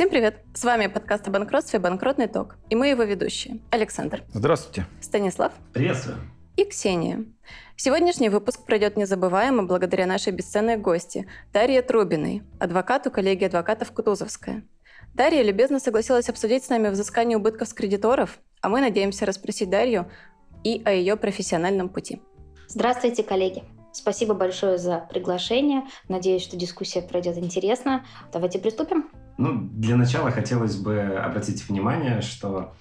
Всем привет! С вами подкаст о банкротстве «Банкротный ток» и мы его ведущие. Александр. Здравствуйте. Станислав. Приветствую. И Ксения. Сегодняшний выпуск пройдет незабываемо благодаря нашей бесценной гости Дарье Трубиной, адвокату коллегии адвокатов Кутузовская. Дарья любезно согласилась обсудить с нами взыскание убытков с кредиторов, а мы надеемся расспросить Дарью и о ее профессиональном пути. Здравствуйте, коллеги! Спасибо большое за приглашение. Надеюсь, что дискуссия пройдет интересно. Давайте приступим. Ну, для начала хотелось бы обратить внимание, что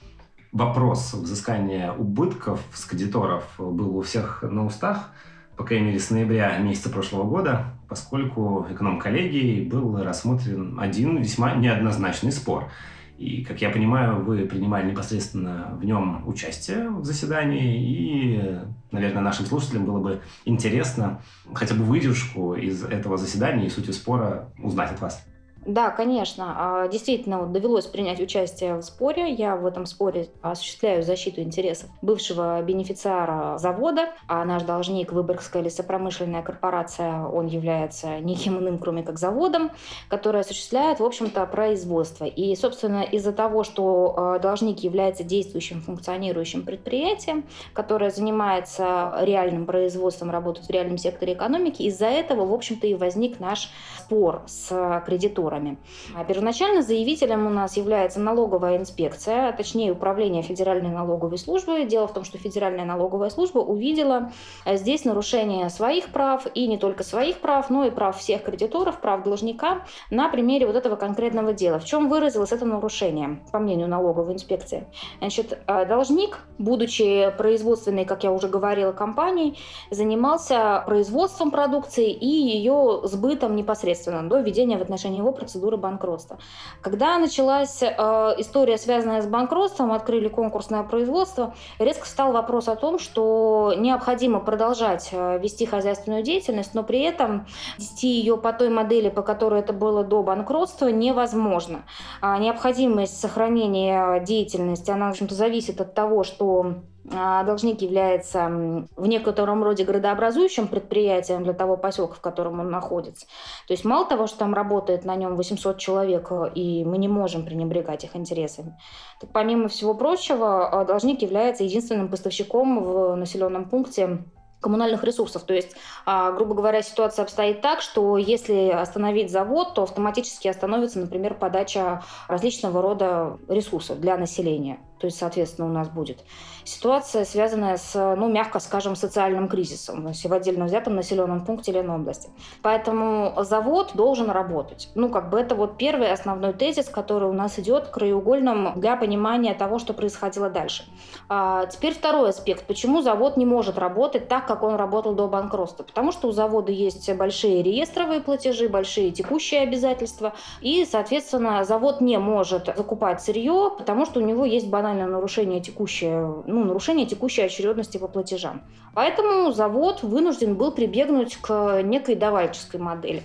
вопрос взыскания убытков с кредиторов был у всех на устах, по крайней мере, с ноября месяца прошлого года, поскольку эконом-коллегией был рассмотрен один весьма неоднозначный спор. И, как я понимаю, вы принимали непосредственно в нем участие в заседании, и, наверное, нашим слушателям было бы интересно хотя бы выдержку из этого заседания и сути спора узнать от вас. Да, конечно. А, действительно, довелось принять участие в споре. Я в этом споре осуществляю защиту интересов бывшего бенефициара завода, а наш должник Выборгская лесопромышленная корпорация, он является никем иным, кроме как заводом, который осуществляет, в общем-то, производство. И, собственно, из-за того, что а, должник является действующим, функционирующим предприятием, которое занимается реальным производством, работает в реальном секторе экономики, из-за этого, в общем-то, и возник наш спор с кредитором кредиторами. А первоначально заявителем у нас является налоговая инспекция, а точнее управление Федеральной налоговой службы. Дело в том, что Федеральная налоговая служба увидела э, здесь нарушение своих прав, и не только своих прав, но и прав всех кредиторов, прав должника на примере вот этого конкретного дела. В чем выразилось это нарушение, по мнению налоговой инспекции? Значит, э, должник, будучи производственной, как я уже говорила, компанией, занимался производством продукции и ее сбытом непосредственно до введения в отношении его процедуры банкротства. Когда началась э, история, связанная с банкротством, открыли конкурсное производство, резко встал вопрос о том, что необходимо продолжать э, вести хозяйственную деятельность, но при этом вести ее по той модели, по которой это было до банкротства, невозможно. А необходимость сохранения деятельности, она, в общем-то, зависит от того, что должник является в некотором роде градообразующим предприятием для того поселка, в котором он находится. То есть мало того, что там работает на нем 800 человек, и мы не можем пренебрегать их интересами, так помимо всего прочего, а, должник является единственным поставщиком в населенном пункте коммунальных ресурсов. То есть, а, грубо говоря, ситуация обстоит так, что если остановить завод, то автоматически остановится, например, подача различного рода ресурсов для населения. То есть, соответственно, у нас будет ситуация, связанная с, ну, мягко скажем, социальным кризисом, если в отдельно взятом населенном пункте или области. Поэтому завод должен работать. Ну, как бы это вот первый основной тезис, который у нас идет краеугольным для понимания того, что происходило дальше. А теперь второй аспект. Почему завод не может работать так, как он работал до банкротства? Потому что у завода есть большие реестровые платежи, большие текущие обязательства, и, соответственно, завод не может закупать сырье, потому что у него есть банальный банальное нарушение текущей, ну, нарушение текущей очередности по платежам. Поэтому завод вынужден был прибегнуть к некой давальческой модели.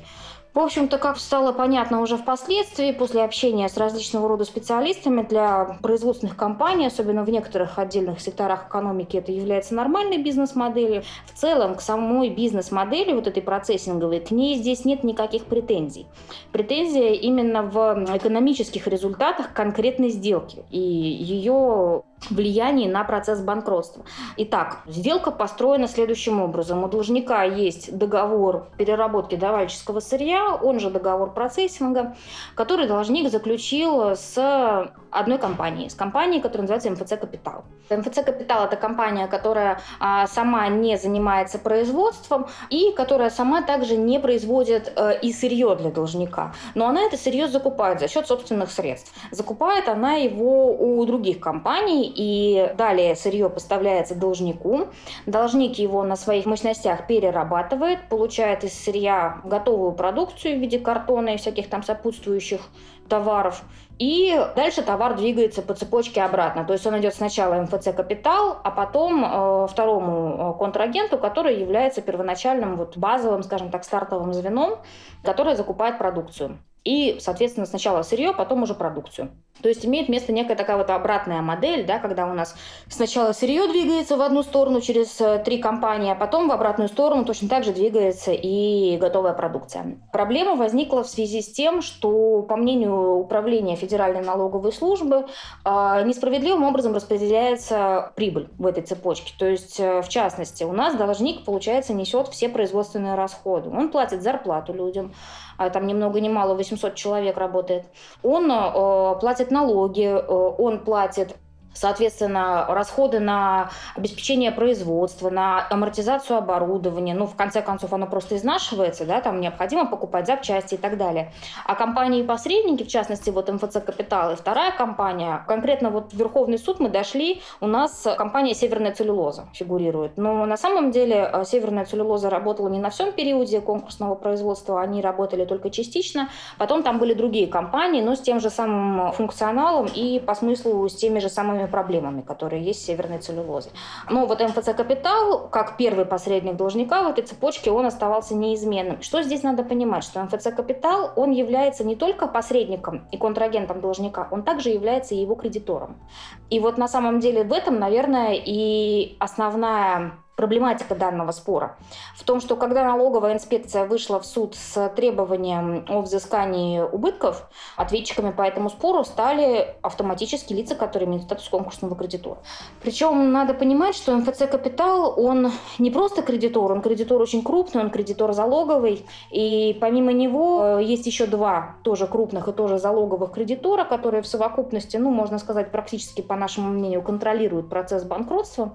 В общем-то, как стало понятно уже впоследствии, после общения с различного рода специалистами для производственных компаний, особенно в некоторых отдельных секторах экономики, это является нормальной бизнес-моделью. В целом, к самой бизнес-модели, вот этой процессинговой, к ней здесь нет никаких претензий. Претензия именно в экономических результатах конкретной сделки и ее влиянии на процесс банкротства. Итак, сделка построена следующим образом. У должника есть договор переработки давальческого сырья, он же договор процессинга, который должник заключил с одной компанией, с компанией, которая называется МФЦ Капитал. МФЦ Капитал – это компания, которая а, сама не занимается производством и которая сама также не производит а, и сырье для должника. Но она это сырье закупает за счет собственных средств. Закупает она его у других компаний, и далее сырье поставляется должнику. Должник его на своих мощностях перерабатывает, получает из сырья готовую продукцию в виде картона и всяких там сопутствующих товаров. И дальше товар двигается по цепочке обратно. То есть он идет сначала МФЦ «Капитал», а потом э, второму э, контрагенту, который является первоначальным вот базовым, скажем так, стартовым звеном, которое закупает продукцию. И, соответственно, сначала сырье, потом уже продукцию. То есть имеет место некая такая вот обратная модель, да, когда у нас сначала сырье двигается в одну сторону через э, три компании, а потом в обратную сторону точно так же двигается и готовая продукция. Проблема возникла в связи с тем, что, по мнению Управления Федеральной налоговой службы, а, несправедливым образом распределяется прибыль в этой цепочке. То есть, э, в частности, у нас должник, получается, несет все производственные расходы. Он платит зарплату людям, а там ни много ни мало 800 человек работает, он э, платит налоги, э, он платит Соответственно, расходы на обеспечение производства, на амортизацию оборудования, ну, в конце концов, оно просто изнашивается, да, там необходимо покупать запчасти и так далее. А компании-посредники, в частности, вот МФЦ Капитал и вторая компания, конкретно вот в Верховный суд мы дошли, у нас компания Северная целлюлоза фигурирует. Но на самом деле э, Северная целлюлоза работала не на всем периоде конкурсного производства, они работали только частично. Потом там были другие компании, но с тем же самым функционалом и по смыслу с теми же самыми теми проблемами, которые есть с северной целлюлозой. Но вот МФЦ «Капитал», как первый посредник должника в этой цепочке, он оставался неизменным. Что здесь надо понимать? Что МФЦ «Капитал», он является не только посредником и контрагентом должника, он также является его кредитором. И вот на самом деле в этом, наверное, и основная проблематика данного спора в том, что когда налоговая инспекция вышла в суд с требованием о взыскании убытков, ответчиками по этому спору стали автоматически лица, которые имеют статус конкурсного кредитора. Причем надо понимать, что МФЦ «Капитал», он не просто кредитор, он кредитор очень крупный, он кредитор залоговый, и помимо него э, есть еще два тоже крупных и тоже залоговых кредитора, которые в совокупности, ну, можно сказать, практически, по нашему мнению, контролируют процесс банкротства.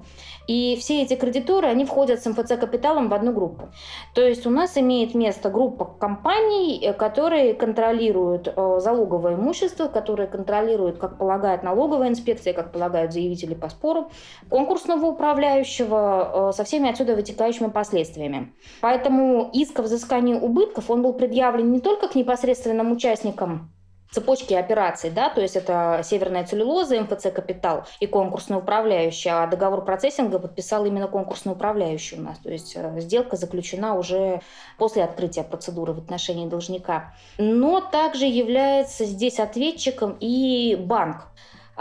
И все эти кредиторы, они входят с МФЦ капиталом в одну группу. То есть у нас имеет место группа компаний, э, которые контролируют э, залоговое имущество, которые контролируют, как полагает налоговая инспекция, как полагают заявители по спору, конкурсного управляющего э, со всеми отсюда вытекающими последствиями. Поэтому иск о взыскании убытков, он был предъявлен не только к непосредственным участникам цепочки операций, да, то есть это Северная целлюлоза, МФЦ Капитал и конкурсный управляющий, а договор процессинга подписал именно конкурсный управляющий у нас, то есть э, сделка заключена уже после открытия процедуры в отношении должника. Но также является здесь ответчиком и банк.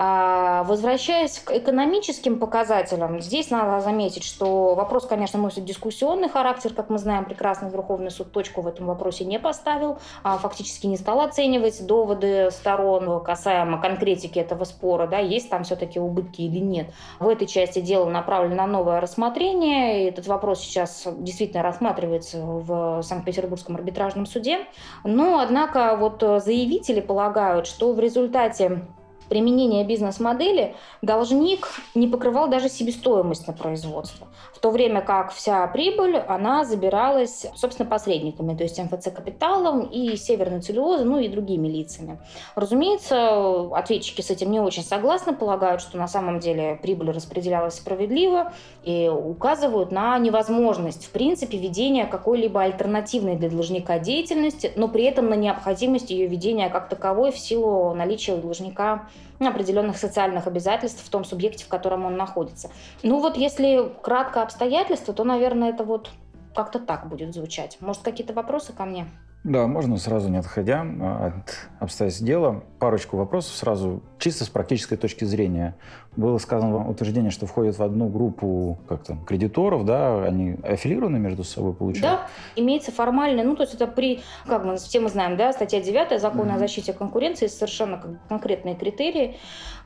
А, возвращаясь к экономическим показателям, здесь надо заметить, что вопрос, конечно, носит дискуссионный характер, как мы знаем, прекрасно Верховный суд точку в этом вопросе не поставил, а фактически не стал оценивать доводы сторон касаемо конкретики этого спора, да, есть там все-таки убытки или нет. В этой части дела направлено на новое рассмотрение, и этот вопрос сейчас действительно рассматривается в Санкт-Петербургском арбитражном суде. Но, однако, вот заявители полагают, что в результате применения бизнес-модели должник не покрывал даже себестоимость на производство, в то время как вся прибыль, она забиралась, собственно, посредниками, то есть МФЦ капиталом и Северной целлюлозой, ну и другими лицами. Разумеется, ответчики с этим не очень согласны, полагают, что на самом деле прибыль распределялась справедливо и указывают на невозможность, в принципе, ведения какой-либо альтернативной для должника деятельности, но при этом на необходимость ее ведения как таковой в силу наличия у должника определенных социальных обязательств в том субъекте, в котором он находится. Ну вот если кратко обстоятельства, то, наверное, это вот как-то так будет звучать. Может, какие-то вопросы ко мне? Да, можно сразу, не отходя а, от обстоятельств дела, парочку вопросов сразу, чисто с практической точки зрения. Было сказано утверждение, что входят в одну группу как то кредиторов, да, они аффилированы между собой, получается? Да, имеется формально, ну, то есть это при, как мы все мы знаем, да, статья 9 закона mm-hmm. о защите конкуренции, совершенно конкретные критерии,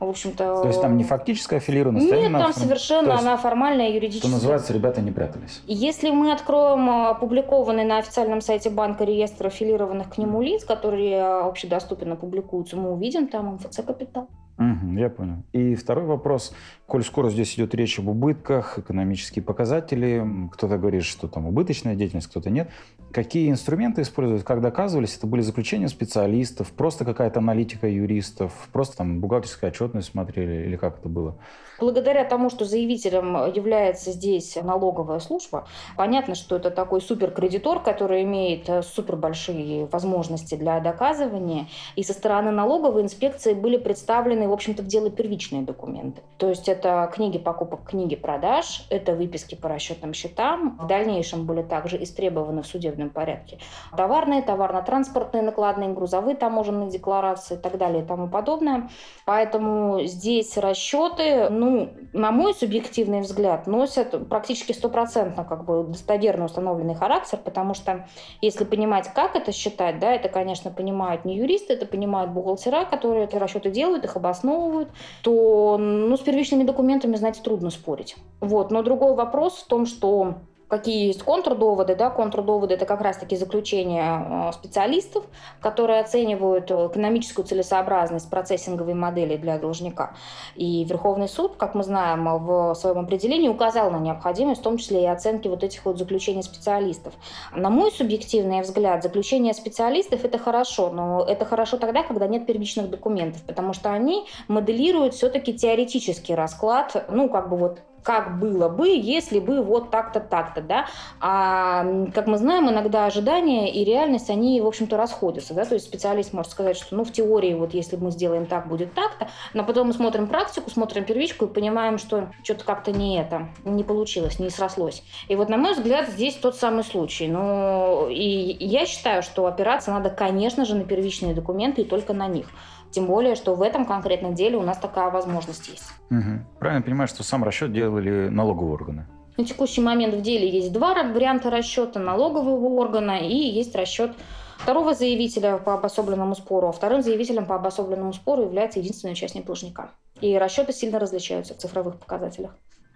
в общем-то... То есть там не фактическая аффилированность? А Нет, а там совершенно есть, она формальная, юридическая. Что называется, ребята не прятались. Если мы откроем опубликованный на официальном сайте банка реестр аффилированных к нему лиц, которые общедоступно публикуются, мы увидим там МФЦ «Капитал». Угу, я понял. И второй вопрос. Коль скоро здесь идет речь об убытках, экономические показатели, кто-то говорит, что там убыточная деятельность, кто-то нет. Какие инструменты используют, как доказывались? Это были заключения специалистов, просто какая-то аналитика юристов, просто там бухгалтерская отчетность смотрели или как это было? Благодаря тому, что заявителем является здесь налоговая служба, понятно, что это такой суперкредитор, который имеет э, супер большие возможности для доказывания. И со стороны налоговой инспекции были представлены, в общем-то, в дело первичные документы. То есть это книги покупок, книги продаж, это выписки по расчетным счетам. В дальнейшем были также истребованы в судебном порядке. Товарные, товарно-транспортные накладные, грузовые таможенные декларации и так далее и тому подобное. Поэтому здесь расчеты, ну, на мой субъективный взгляд, носят практически стопроцентно как бы достоверно установленный характер, потому что если понимать, как это считать, да, это, конечно, понимают не юристы, это понимают бухгалтера, которые эти расчеты делают, их обосновывают, то ну, с первичными документами, знаете, трудно спорить. Вот. Но другой вопрос в том, что какие есть контрдоводы. Да? Контрдоводы – это как раз-таки заключения э, специалистов, которые оценивают э, экономическую целесообразность процессинговой модели для должника. И Верховный суд, как мы знаем, в своем определении указал на необходимость, в том числе и оценки вот этих вот заключений специалистов. На мой субъективный взгляд, заключение специалистов – это хорошо, но это хорошо тогда, когда нет первичных документов, потому что они моделируют все-таки теоретический расклад, ну, как бы вот как было бы, если бы вот так-то, так-то, да. А, как мы знаем, иногда ожидания и реальность, они, в общем-то, расходятся, да, то есть специалист может сказать, что, ну, в теории, вот если мы сделаем так, будет так-то, но потом мы смотрим практику, смотрим первичку и понимаем, что что-то как-то не это, не получилось, не срослось. И вот, на мой взгляд, здесь тот самый случай. Ну, и я считаю, что опираться надо, конечно же, на первичные документы и только на них. Тем более, что в этом конкретном деле у нас такая возможность есть. Угу. Правильно понимаю, что сам расчет делали налоговые органы? На текущий момент в деле есть два варианта расчета налогового органа и есть расчет второго заявителя по обособленному спору, а вторым заявителем по обособленному спору является единственный участник должника. И расчеты сильно различаются в цифровых показателях.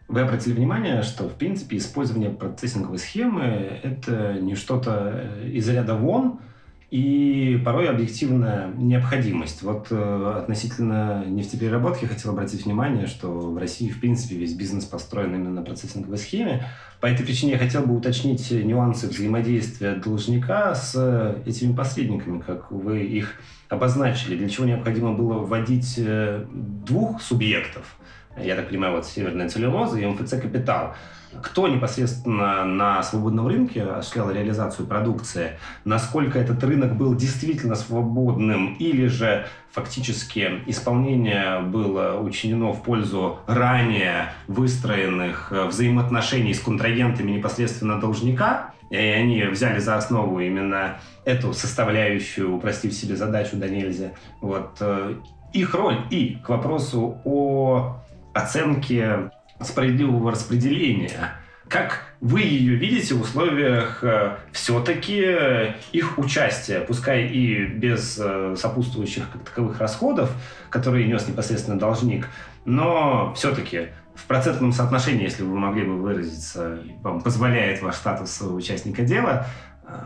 Вы обратили внимание, что, в принципе, использование процессинговой схемы – это не что-то из ряда вон, и порой объективная необходимость. Вот э, относительно нефтепереработки хотел обратить внимание, что в России, в принципе, весь бизнес построен именно на процессинговой схеме. По этой причине я хотел бы уточнить нюансы взаимодействия должника с этими посредниками, как вы их обозначили. Для чего необходимо было вводить э, двух субъектов, я так понимаю, вот Северная целлюлоза и МФЦ «Капитал», кто непосредственно на свободном рынке осуществлял реализацию продукции, насколько этот рынок был действительно свободным, или же фактически исполнение было учинено в пользу ранее выстроенных э, взаимоотношений с контрагентами непосредственно должника, и они взяли за основу именно эту составляющую, упростив себе задачу да нельзя. Вот. Э, их роль и к вопросу о оценке справедливого распределения. Как вы ее видите в условиях э, все-таки их участия, пускай и без э, сопутствующих как таковых расходов, которые нес непосредственно должник, но все-таки в процентном соотношении, если вы могли бы выразиться, вам позволяет ваш статус участника дела,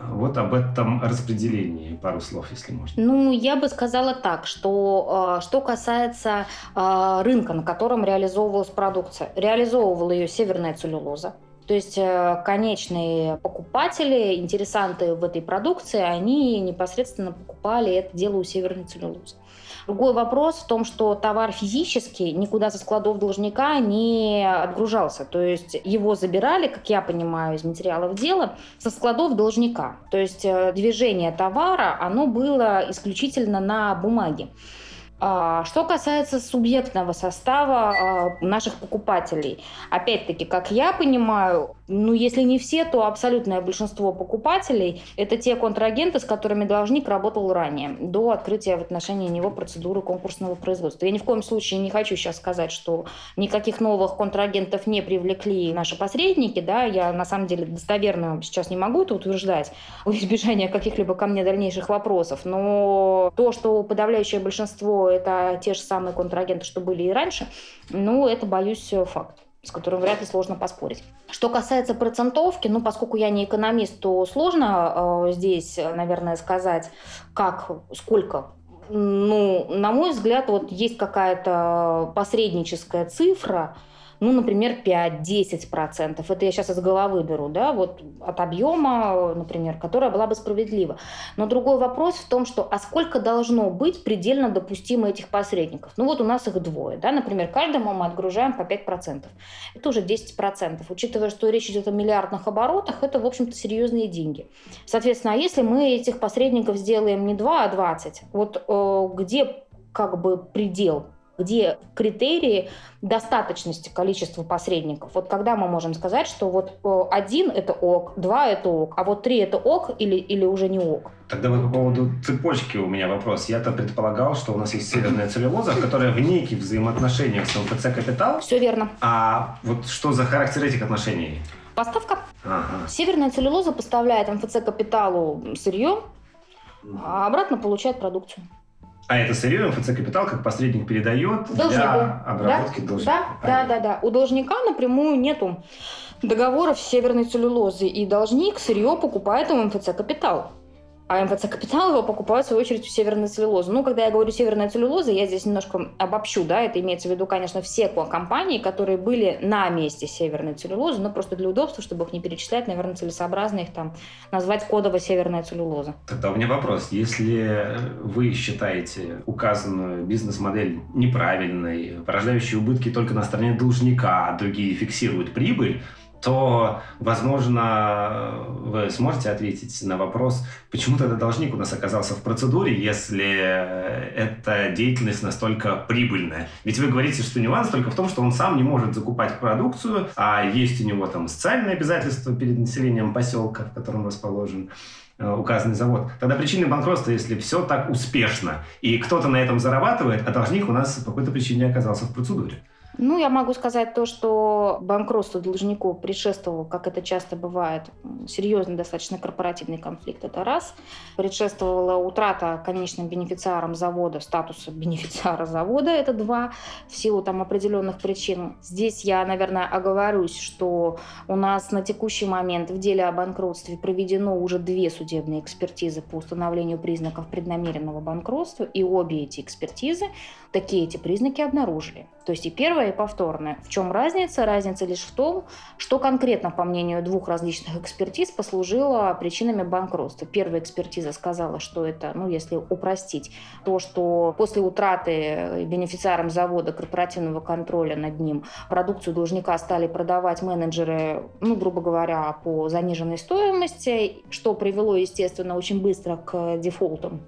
вот об этом распределении пару слов, если можно. Ну, я бы сказала так, что а, что касается а, рынка, на котором реализовывалась продукция, реализовывала ее северная целлюлоза. То есть э, конечные покупатели, интересанты в этой продукции, они непосредственно покупали это дело у северной целлюлозы. Другой вопрос в том, что товар физически никуда со складов должника не отгружался. То есть его забирали, как я понимаю из материалов дела, со складов должника. То есть э, движение товара, оно было исключительно на бумаге. А, что касается субъектного состава а, наших покупателей, опять-таки, как я понимаю, ну, если не все, то абсолютное большинство покупателей – это те контрагенты, с которыми должник работал ранее, до открытия в отношении него процедуры конкурсного производства. Я ни в коем случае не хочу сейчас сказать, что никаких новых контрагентов не привлекли наши посредники, да, я на самом деле достоверно сейчас не могу это утверждать в избежание каких-либо ко мне дальнейших вопросов, но то, что подавляющее большинство это те же самые контрагенты, что были и раньше, ну, это, боюсь, факт с которым вряд ли сложно поспорить. Что касается процентовки, ну, поскольку я не экономист, то сложно э, здесь, наверное, сказать, как, сколько. Ну, на мой взгляд, вот есть какая-то посредническая цифра, ну, например, 5-10%. Это я сейчас из головы беру, да, вот от объема, например, которая была бы справедлива. Но другой вопрос в том, что а сколько должно быть предельно допустимо этих посредников? Ну, вот у нас их двое, да, например, каждому мы отгружаем по 5%. Это уже 10%. Учитывая, что речь идет о миллиардных оборотах, это, в общем-то, серьезные деньги. Соответственно, а если мы этих посредников сделаем не 2, а 20, вот э, где как бы предел где критерии достаточности количества посредников. Вот когда мы можем сказать, что вот э, один – это ок, два – это ок, а вот три – это ок или, или уже не ок? Тогда вот по поводу цепочки у меня вопрос. Я-то предполагал, что у нас есть северная целлюлоза, которая в неких взаимоотношениях с МФЦ «Капитал». Все верно. А вот что за характер этих отношений? Поставка. Ага. Северная целлюлоза поставляет МФЦ «Капиталу» сырье, а обратно получает продукцию. А это сырье МФЦ «Капитал» как посредник передает Должнику. для обработки да? должника. Да, да, да, да. У должника напрямую нету договоров с северной целлюлозой, и должник сырье покупает у МФЦ «Капитал». А МФЦ «Капитал» его покупает, в свою очередь, у северной целлюлозы. Ну, когда я говорю северная целлюлоза, я здесь немножко обобщу, да, это имеется в виду, конечно, все компании, которые были на месте северной целлюлозы, но просто для удобства, чтобы их не перечислять, наверное, целесообразно их там назвать кодово северная целлюлоза. Тогда у меня вопрос. Если вы считаете указанную бизнес-модель неправильной, порождающей убытки только на стороне должника, а другие фиксируют прибыль, то, возможно, вы сможете ответить на вопрос, почему тогда должник у нас оказался в процедуре, если эта деятельность настолько прибыльная. Ведь вы говорите, что нюанс только в том, что он сам не может закупать продукцию, а есть у него там социальные обязательства перед населением поселка, в котором расположен э, указанный завод. Тогда причины банкротства, если все так успешно, и кто-то на этом зарабатывает, а должник у нас по какой-то причине оказался в процедуре. Ну, я могу сказать то, что банкротство должнику предшествовал, как это часто бывает, серьезный достаточно корпоративный конфликт. Это раз. Предшествовала утрата конечным бенефициаром завода статуса бенефициара завода. Это два. В силу там определенных причин. Здесь я, наверное, оговорюсь, что у нас на текущий момент в деле о банкротстве проведено уже две судебные экспертизы по установлению признаков преднамеренного банкротства. И обе эти экспертизы такие эти признаки обнаружили. То есть и первое, и повторное. В чем разница? Разница лишь в том, что конкретно, по мнению двух различных экспертиз, послужило причинами банкротства. Первая экспертиза сказала, что это, ну, если упростить, то, что после утраты бенефициаром завода корпоративного контроля над ним продукцию должника стали продавать менеджеры, ну, грубо говоря, по заниженной стоимости, что привело, естественно, очень быстро к дефолтам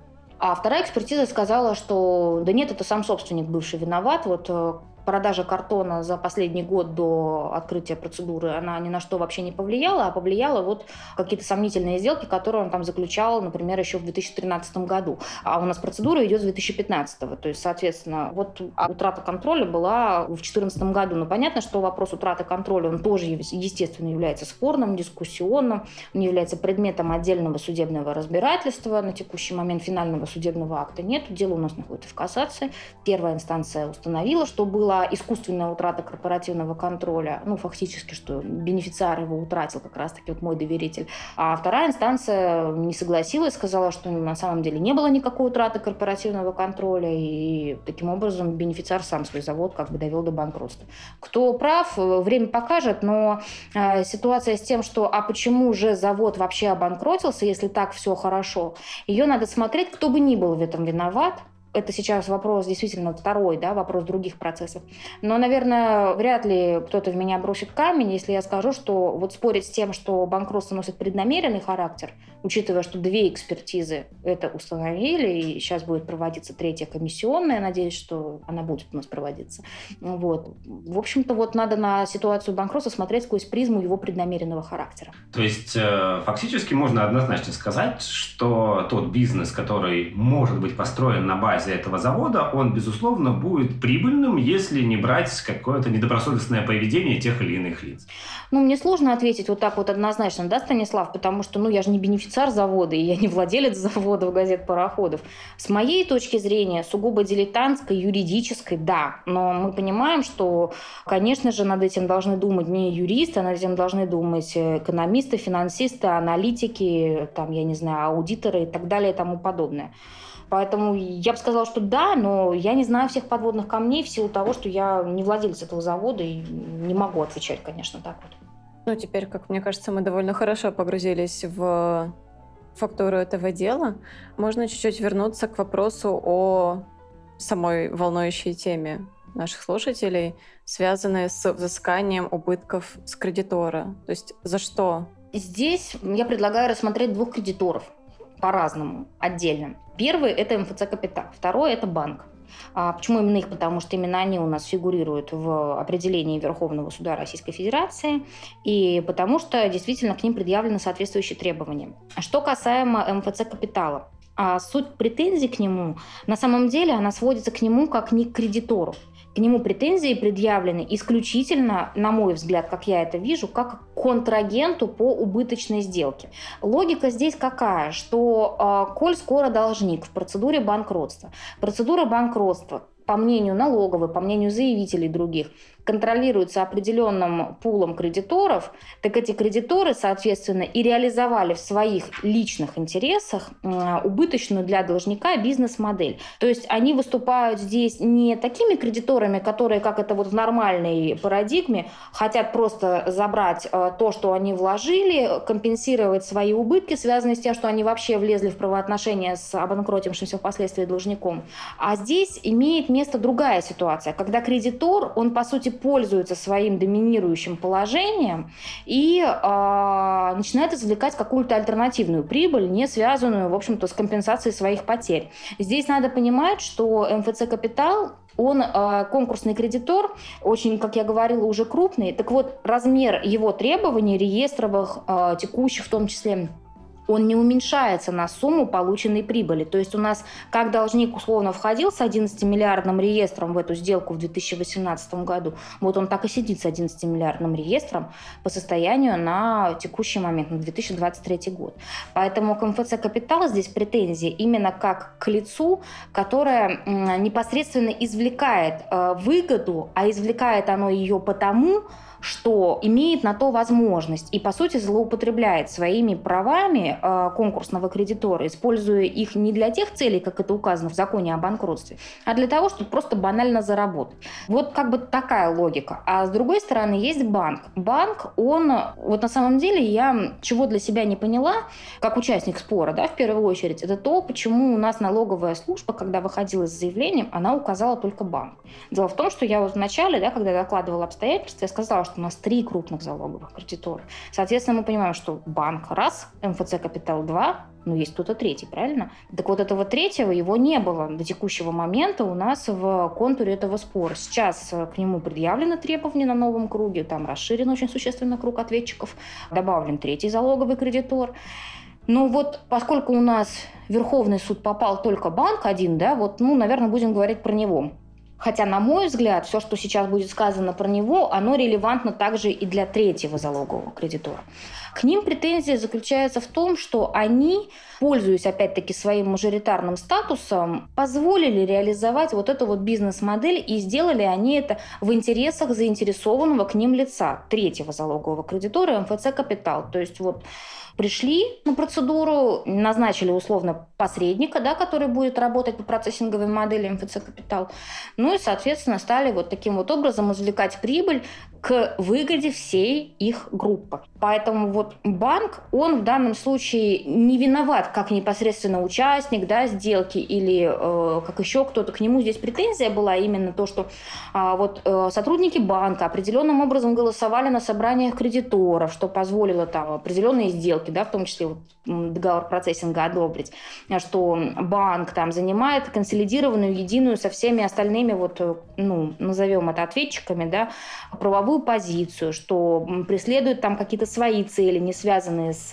а вторая экспертиза сказала, что да нет, это сам собственник бывший виноват. Вот э, продажа картона за последний год до открытия процедуры, она ни на что вообще не повлияла, а повлияла вот какие-то сомнительные сделки, которые он там заключал, например, еще в 2013 году. А у нас процедура идет с 2015. То есть, соответственно, вот утрата контроля была в 2014 году. Но понятно, что вопрос утраты контроля, он тоже, естественно, является спорным, дискуссионным, он является предметом отдельного судебного разбирательства. На текущий момент финального судебного акта нет. Дело у нас находится в кассации. Первая инстанция установила, что было была искусственная утрата корпоративного контроля, ну, фактически, что бенефициар его утратил, как раз-таки вот мой доверитель. А вторая инстанция не согласилась, сказала, что на самом деле не было никакой утраты корпоративного контроля, и таким образом бенефициар сам свой завод как бы довел до банкротства. Кто прав, время покажет, но э, ситуация с тем, что а почему же завод вообще обанкротился, если так все хорошо, ее надо смотреть, кто бы ни был в этом виноват, это сейчас вопрос действительно второй, да, вопрос других процессов. Но, наверное, вряд ли кто-то в меня бросит камень, если я скажу, что вот спорить с тем, что банкротство носит преднамеренный характер, учитывая, что две экспертизы это установили, и сейчас будет проводиться третья комиссионная, надеюсь, что она будет у нас проводиться. Вот. В общем-то, вот надо на ситуацию банкротства смотреть сквозь призму его преднамеренного характера. То есть, э, фактически можно однозначно сказать, что тот бизнес, который может быть построен на базе базе этого завода, он, безусловно, будет прибыльным, если не брать какое-то недобросовестное поведение тех или иных лиц. Ну, мне сложно ответить вот так вот однозначно, да, Станислав, потому что, ну, я же не бенефициар завода, и я не владелец заводов, газет, пароходов. С моей точки зрения, сугубо дилетантской, юридической, да, но мы понимаем, что, конечно же, над этим должны думать не юристы, а над этим должны думать экономисты, финансисты, аналитики, там, я не знаю, аудиторы и так далее и тому подобное. Поэтому я бы сказала, что да, но я не знаю всех подводных камней в силу того, что я не владелец этого завода и не могу отвечать, конечно, так вот. Ну, теперь, как мне кажется, мы довольно хорошо погрузились в фактуру этого дела. Можно чуть-чуть вернуться к вопросу о самой волнующей теме наших слушателей, связанной с взысканием убытков с кредитора. То есть за что? Здесь я предлагаю рассмотреть двух кредиторов по-разному, отдельно. Первый – это МФЦ «Капитал», второй – это банк. А почему именно их? Потому что именно они у нас фигурируют в определении Верховного суда Российской Федерации, и потому что действительно к ним предъявлены соответствующие требования. Что касаемо МФЦ «Капитала», а суть претензий к нему, на самом деле, она сводится к нему как не к кредитору. К нему претензии предъявлены исключительно, на мой взгляд, как я это вижу, как контрагенту по убыточной сделке. Логика здесь какая? Что э, коль скоро должник в процедуре банкротства, процедура банкротства по мнению налоговой, по мнению заявителей других, контролируется определенным пулом кредиторов, так эти кредиторы, соответственно, и реализовали в своих личных интересах убыточную для должника бизнес-модель. То есть они выступают здесь не такими кредиторами, которые, как это вот в нормальной парадигме, хотят просто забрать э, то, что они вложили, компенсировать свои убытки, связанные с тем, что они вообще влезли в правоотношения с обанкротившимся впоследствии должником. А здесь имеет место другая ситуация, когда кредитор, он, по сути, пользуется своим доминирующим положением и э, начинает извлекать какую-то альтернативную прибыль, не связанную, в общем-то, с компенсацией своих потерь. Здесь надо понимать, что МФЦ «Капитал» Он э, конкурсный кредитор, очень, как я говорила, уже крупный. Так вот, размер его требований, реестровых, э, текущих в том числе, он не уменьшается на сумму полученной прибыли. То есть у нас, как должник условно входил с 11-миллиардным реестром в эту сделку в 2018 году, вот он так и сидит с 11-миллиардным реестром по состоянию на текущий момент, на 2023 год. Поэтому к МФЦ «Капитал» здесь претензии именно как к лицу, которое непосредственно извлекает э, выгоду, а извлекает оно ее потому, что имеет на то возможность и, по сути, злоупотребляет своими правами э, конкурсного кредитора, используя их не для тех целей, как это указано в законе о банкротстве, а для того, чтобы просто банально заработать. Вот как бы такая логика. А с другой стороны, есть банк. Банк, он, вот на самом деле, я чего для себя не поняла, как участник спора, да, в первую очередь, это то, почему у нас налоговая служба, когда выходила с заявлением, она указала только банк. Дело в том, что я вот вначале, да, когда докладывала обстоятельства, я сказала, что у нас три крупных залоговых кредитора. Соответственно, мы понимаем, что банк раз, МФЦ Капитал два, ну, есть кто-то третий, правильно? Так вот этого третьего, его не было до текущего момента у нас в контуре этого спора. Сейчас э, к нему предъявлены требования на новом круге, там расширен очень существенно круг ответчиков, добавлен третий залоговый кредитор. Ну вот, поскольку у нас Верховный суд попал только банк один, да, вот, ну, наверное, будем говорить про него. Хотя, на мой взгляд, все, что сейчас будет сказано про него, оно релевантно также и для третьего залогового кредитора. К ним претензия заключается в том, что они, пользуясь опять-таки своим мажоритарным статусом, позволили реализовать вот эту вот бизнес-модель и сделали они это в интересах заинтересованного к ним лица, третьего залогового кредитора МФЦ «Капитал». То есть вот пришли на процедуру, назначили условно посредника, да, который будет работать по процессинговой модели МФЦ «Капитал». Ну и, соответственно, стали вот таким вот образом извлекать прибыль к выгоде всей их группы. Поэтому вот банк, он в данном случае не виноват как непосредственно участник да, сделки или э, как еще кто-то. К нему здесь претензия была именно то, что э, вот э, сотрудники банка определенным образом голосовали на собраниях кредиторов, что позволило там определенные сделки, да, в том числе вот, договор процессинга одобрить, что банк там занимает консолидированную, единую со всеми остальными, вот, э, ну, назовем это ответчиками, да, правовую позицию, что преследует там какие-то свои цели, не связанные с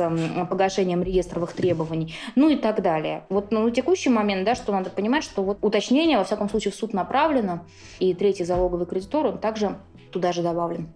погашением реестровых требований, ну и так далее. Вот ну, на текущий момент, да, что надо понимать, что вот уточнение, во всяком случае, в суд направлено, и третий залоговый кредитор, он также туда же добавлен.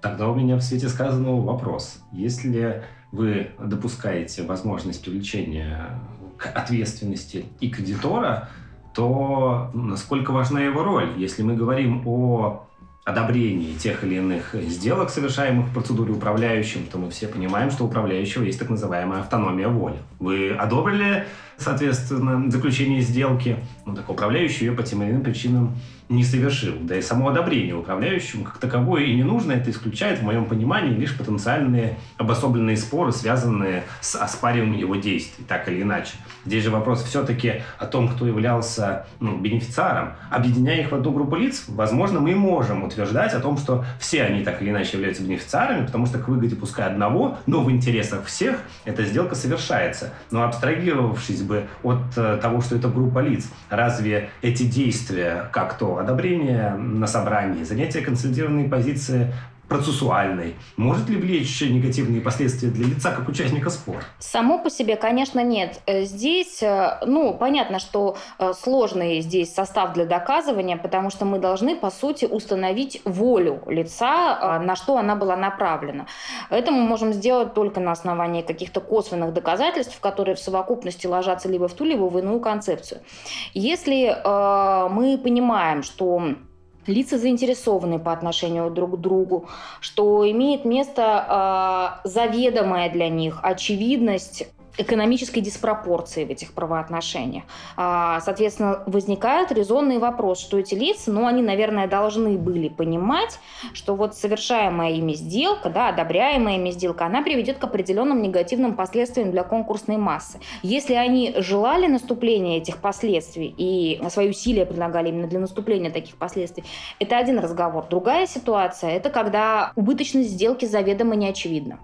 Тогда у меня в свете сказанного вопрос. Если вы допускаете возможность привлечения к ответственности и кредитора, то насколько важна его роль? Если мы говорим о одобрении тех или иных сделок, совершаемых в процедуре управляющим, то мы все понимаем, что у управляющего есть так называемая автономия воли. Вы одобрили, соответственно, заключение сделки, но так управляющий ее по тем или иным причинам не совершил. Да и само одобрение управляющему как таковое и не нужно. Это исключает, в моем понимании, лишь потенциальные обособленные споры, связанные с оспариванием его действий, так или иначе. Здесь же вопрос все-таки о том, кто являлся ну, бенефициаром. Объединяя их в одну группу лиц, возможно, мы можем утверждать о том, что все они так или иначе являются бенефициарами, потому что к выгоде пускай одного, но в интересах всех эта сделка совершается. Но абстрагировавшись бы от э, того, что это группа лиц, Разве эти действия, как то одобрение на собрании, занятие консолидированной позиции процессуальной, может ли влечь негативные последствия для лица как участника спора? Само по себе, конечно, нет. Э, здесь, э, ну, понятно, что э, сложный здесь состав для доказывания, потому что мы должны, по сути, установить волю лица, на что она была направлена. Это мы можем сделать только на основании каких-то косвенных доказательств, которые в совокупности ложатся либо в ту, либо в иную концепцию. Если э, мы понимаем, что лица заинтересованы по отношению друг к другу, что имеет место э, заведомая для них очевидность экономической диспропорции в этих правоотношениях. А, соответственно, возникает резонный вопрос, что эти лица, ну, они, наверное, должны были понимать, что вот совершаемая ими сделка, да, одобряемая ими сделка, она приведет к определенным негативным последствиям для конкурсной массы. Если они желали наступления этих последствий и свои усилия предлагали именно для наступления таких последствий, это один разговор. Другая ситуация – это когда убыточность сделки заведомо не очевидна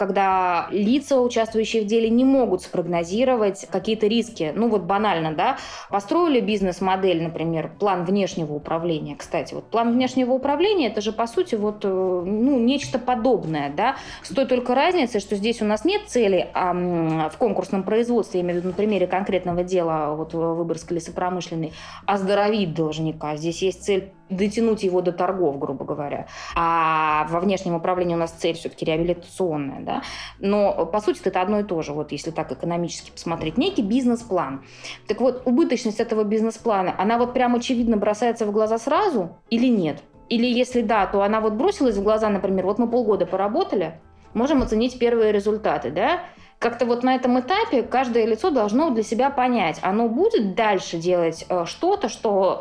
когда лица, участвующие в деле, не могут спрогнозировать какие-то риски. Ну вот банально, да, построили бизнес-модель, например, план внешнего управления. Кстати, вот план внешнего управления это же по сути вот э, ну нечто подобное, да, с той только разницей, что здесь у нас нет цели а, в конкурсном производстве, я имею в виду на примере конкретного дела вот Выборгской лесопромышленной, оздоровить должника. Здесь есть цель дотянуть его до торгов, грубо говоря. А во внешнем управлении у нас цель все-таки реабилитационная. Да? Но, по сути, это одно и то же, вот если так экономически посмотреть. Некий бизнес-план. Так вот, убыточность этого бизнес-плана, она вот прям очевидно бросается в глаза сразу или нет? Или если да, то она вот бросилась в глаза, например, вот мы полгода поработали, можем оценить первые результаты, да? Как-то вот на этом этапе каждое лицо должно для себя понять, оно будет дальше делать э, что-то, что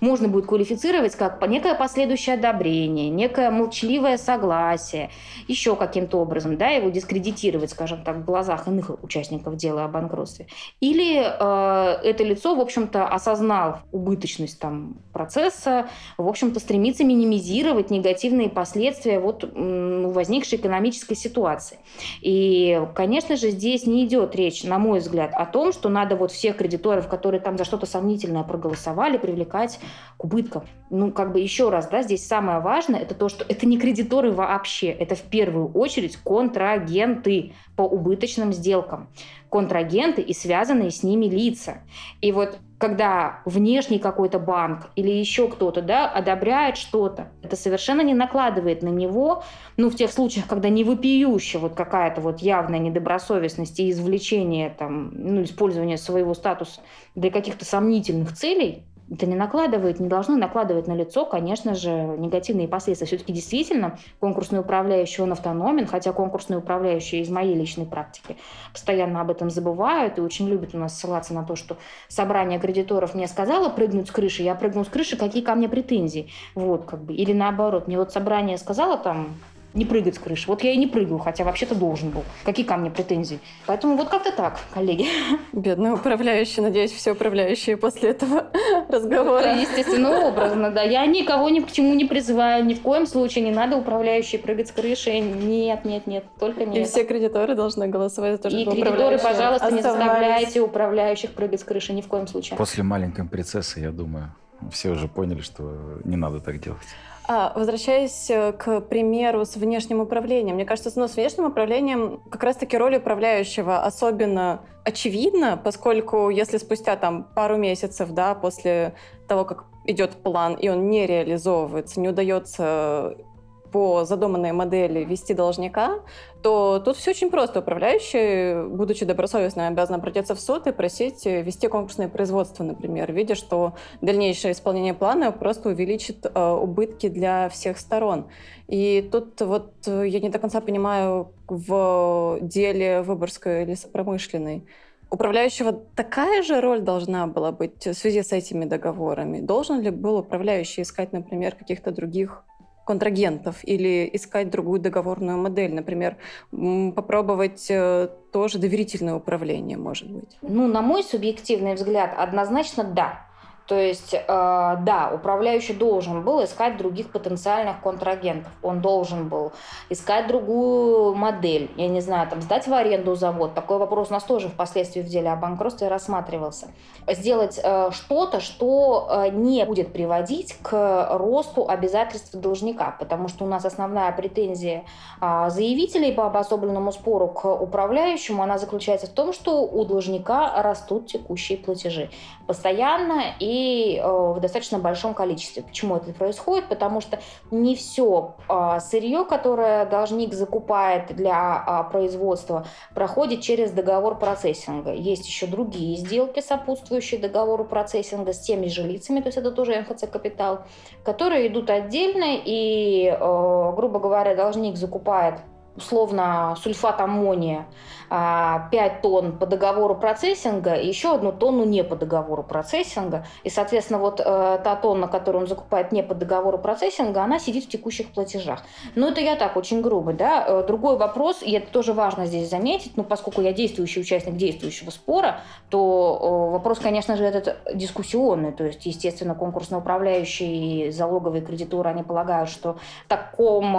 можно будет квалифицировать как некое последующее одобрение, некое молчаливое согласие, еще каким-то образом, да, его дискредитировать, скажем так, в глазах иных участников дела о банкротстве. Или э, это лицо, в общем-то, осознал убыточность там, процесса, в общем-то, стремится минимизировать негативные последствия вот, возникшей экономической ситуации. И, конечно, конечно же, здесь не идет речь, на мой взгляд, о том, что надо вот всех кредиторов, которые там за что-то сомнительное проголосовали, привлекать к убыткам. Ну, как бы еще раз, да, здесь самое важное, это то, что это не кредиторы вообще, это в первую очередь контрагенты по убыточным сделкам. Контрагенты и связанные с ними лица. И вот когда внешний какой-то банк или еще кто-то да, одобряет что-то, это совершенно не накладывает на него, ну, в тех случаях, когда не вопиющая вот какая-то вот явная недобросовестность и извлечение, там, ну, использование своего статуса для каких-то сомнительных целей, это не накладывает, не должно накладывать на лицо, конечно же, негативные последствия. Все-таки действительно конкурсный управляющий, он автономен, хотя конкурсный управляющий из моей личной практики постоянно об этом забывают и очень любят у нас ссылаться на то, что собрание кредиторов мне сказало прыгнуть с крыши, я прыгну с крыши, какие ко мне претензии. Вот, как бы. Или наоборот, мне вот собрание сказало там не прыгать с крыши. Вот я и не прыгаю, хотя вообще-то должен был. Какие ко мне претензии? Поэтому вот как-то так, коллеги. Бедный управляющий. Надеюсь, все управляющие после этого разговора. Это естественно образно, да. Я никого ни к чему не призываю. Ни в коем случае не надо управляющие прыгать с крыши. Нет, нет, нет. Только не И все кредиторы должны голосовать за то, чтобы И кредиторы, пожалуйста, не заставляйте управляющих прыгать с крыши ни в коем случае. После маленькой принцессы, я думаю, все уже поняли, что не надо так делать. А, возвращаясь э, к примеру с внешним управлением, мне кажется, ну, с внешним управлением как раз-таки роль управляющего особенно очевидна, поскольку если спустя там пару месяцев, да, после того, как идет план, и он не реализовывается, не удается по задуманной модели вести должника, то тут все очень просто. Управляющий, будучи добросовестным, обязан обратиться в суд и просить вести конкурсное производство, например, видя, что дальнейшее исполнение плана просто увеличит э, убытки для всех сторон. И тут вот я не до конца понимаю в деле Выборгской лесопромышленной. Управляющего такая же роль должна была быть в связи с этими договорами? Должен ли был управляющий искать, например, каких-то других контрагентов или искать другую договорную модель, например, попробовать э, тоже доверительное управление, может быть? Ну, на мой субъективный взгляд, однозначно да. То есть, э, да, управляющий должен был искать других потенциальных контрагентов. Он должен был искать другую модель. Я не знаю, там, сдать в аренду завод. Такой вопрос у нас тоже впоследствии в деле о банкротстве рассматривался. Сделать э, что-то, что э, не будет приводить к росту обязательств должника. Потому что у нас основная претензия э, заявителей по обособленному спору к управляющему, она заключается в том, что у должника растут текущие платежи. Постоянно и э, в достаточно большом количестве. Почему это происходит? Потому что не все а, сырье, которое должник закупает для а, производства, проходит через договор процессинга. Есть еще другие сделки, сопутствующие договору процессинга с теми же лицами, то есть это тоже МФЦ капитал, которые идут отдельно и, э, грубо говоря, должник закупает условно сульфат аммония 5 а, тонн по договору процессинга и еще одну тонну не по договору процессинга. И, соответственно, вот э, та тонна, которую он закупает не по договору процессинга, она сидит в текущих платежах. Но это я так очень грубо, да. Э, другой вопрос, и это тоже важно здесь заметить, ну, поскольку я действующий участник действующего спора, то вопрос, конечно же, этот дискуссионный. То есть, естественно, конкурсно управляющие и залоговые кредиторы, они полагают, что в таком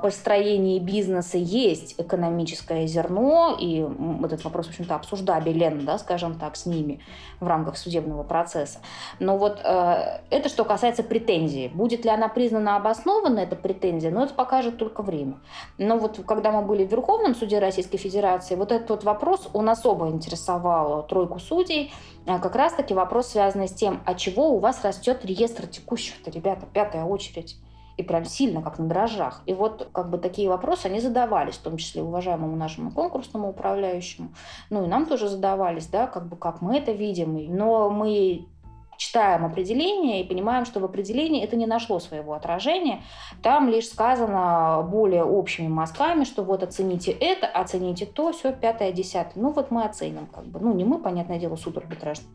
построении бизнеса есть экономическое зерно, и этот вопрос, в общем-то, обсуждабелен, да, скажем так, с ними в рамках судебного процесса. Но вот э, это что касается претензии. Будет ли она признана обоснованной, эта претензия, но ну, это покажет только время. Но вот когда мы были в Верховном суде Российской Федерации, вот этот вот вопрос, он особо интересовал тройку судей, э, как раз-таки вопрос, связанный с тем, а чего у вас растет реестр текущих-то, ребята, пятая очередь и прям сильно, как на дрожжах. И вот как бы такие вопросы, они задавались, в том числе уважаемому нашему конкурсному управляющему. Ну и нам тоже задавались, да, как бы как мы это видим. Но мы читаем определение и понимаем, что в определении это не нашло своего отражения. Там лишь сказано более общими мазками, что вот оцените это, оцените то, все, пятое, десятое. Ну вот мы оценим, как бы. Ну не мы, понятное дело, суд арбитражный.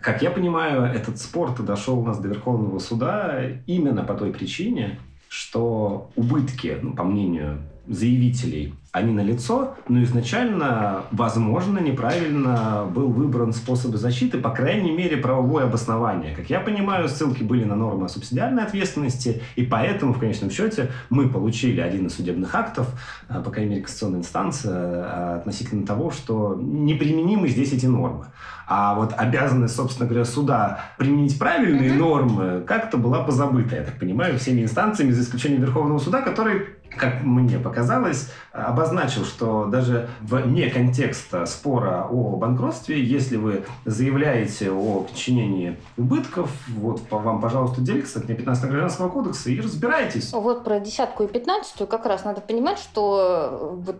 Как я понимаю, этот спор дошел у нас до Верховного суда именно по той причине, что убытки, ну, по мнению заявителей, они на лицо, но изначально, возможно, неправильно был выбран способ защиты, по крайней мере, правовое обоснование. Как я понимаю, ссылки были на нормы о субсидиарной ответственности, и поэтому, в конечном счете, мы получили один из судебных актов, а, по крайней мере, кассационная инстанция, а, относительно того, что неприменимы здесь эти нормы. А вот обязанность, собственно говоря, суда применить правильные mm-hmm. нормы как-то была позабыта, я так понимаю, всеми инстанциями, за исключением Верховного суда, который как мне показалось, обозначил, что даже вне контекста спора о банкротстве, если вы заявляете о причинении убытков, вот вам, пожалуйста, делите статья 15 Гражданского кодекса и разбирайтесь. Вот про десятку и пятнадцатую как раз надо понимать, что вот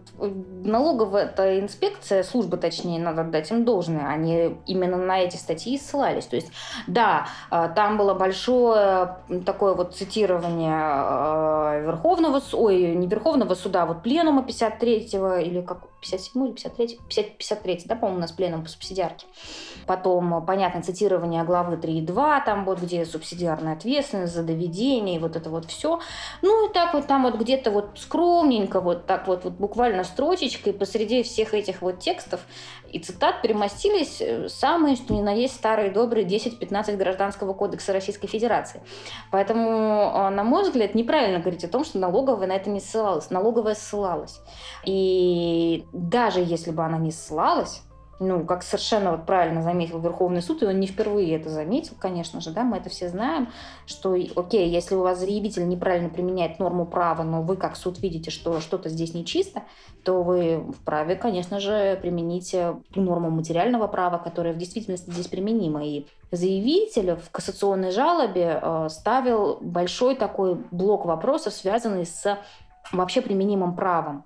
налоговая эта инспекция, служба точнее, надо дать им должное, они именно на эти статьи ссылались. То есть, да, а, там было большое такое вот цитирование Верховного, ой, не Верховного суда, а вот пленума 53-го или как 57 или 53 50, 53 да, по-моему, у нас пленум по субсидиарке. Потом, понятно, цитирование главы 3.2, там вот где субсидиарная ответственность за доведение, и вот это вот все. Ну и так вот там вот где-то вот скромненько, вот так вот, вот буквально строчечкой посреди всех этих вот текстов и цитат перемостились э, самые, что ни на есть, старые добрые 10-15 Гражданского кодекса Российской Федерации. Поэтому, э, на мой взгляд, неправильно говорить о том, что налоговая на это не ссылалась. Налоговая ссылалась. И даже если бы она не ссылалась, ну, как совершенно вот правильно заметил Верховный суд, и он не впервые это заметил, конечно же, да, мы это все знаем, что, окей, если у вас заявитель неправильно применяет норму права, но вы как суд видите, что что-то здесь нечисто, то вы вправе, конечно же, применить ту норму материального права, которая в действительности здесь применима. И заявитель в кассационной жалобе э, ставил большой такой блок вопросов, связанный с вообще применимым правом.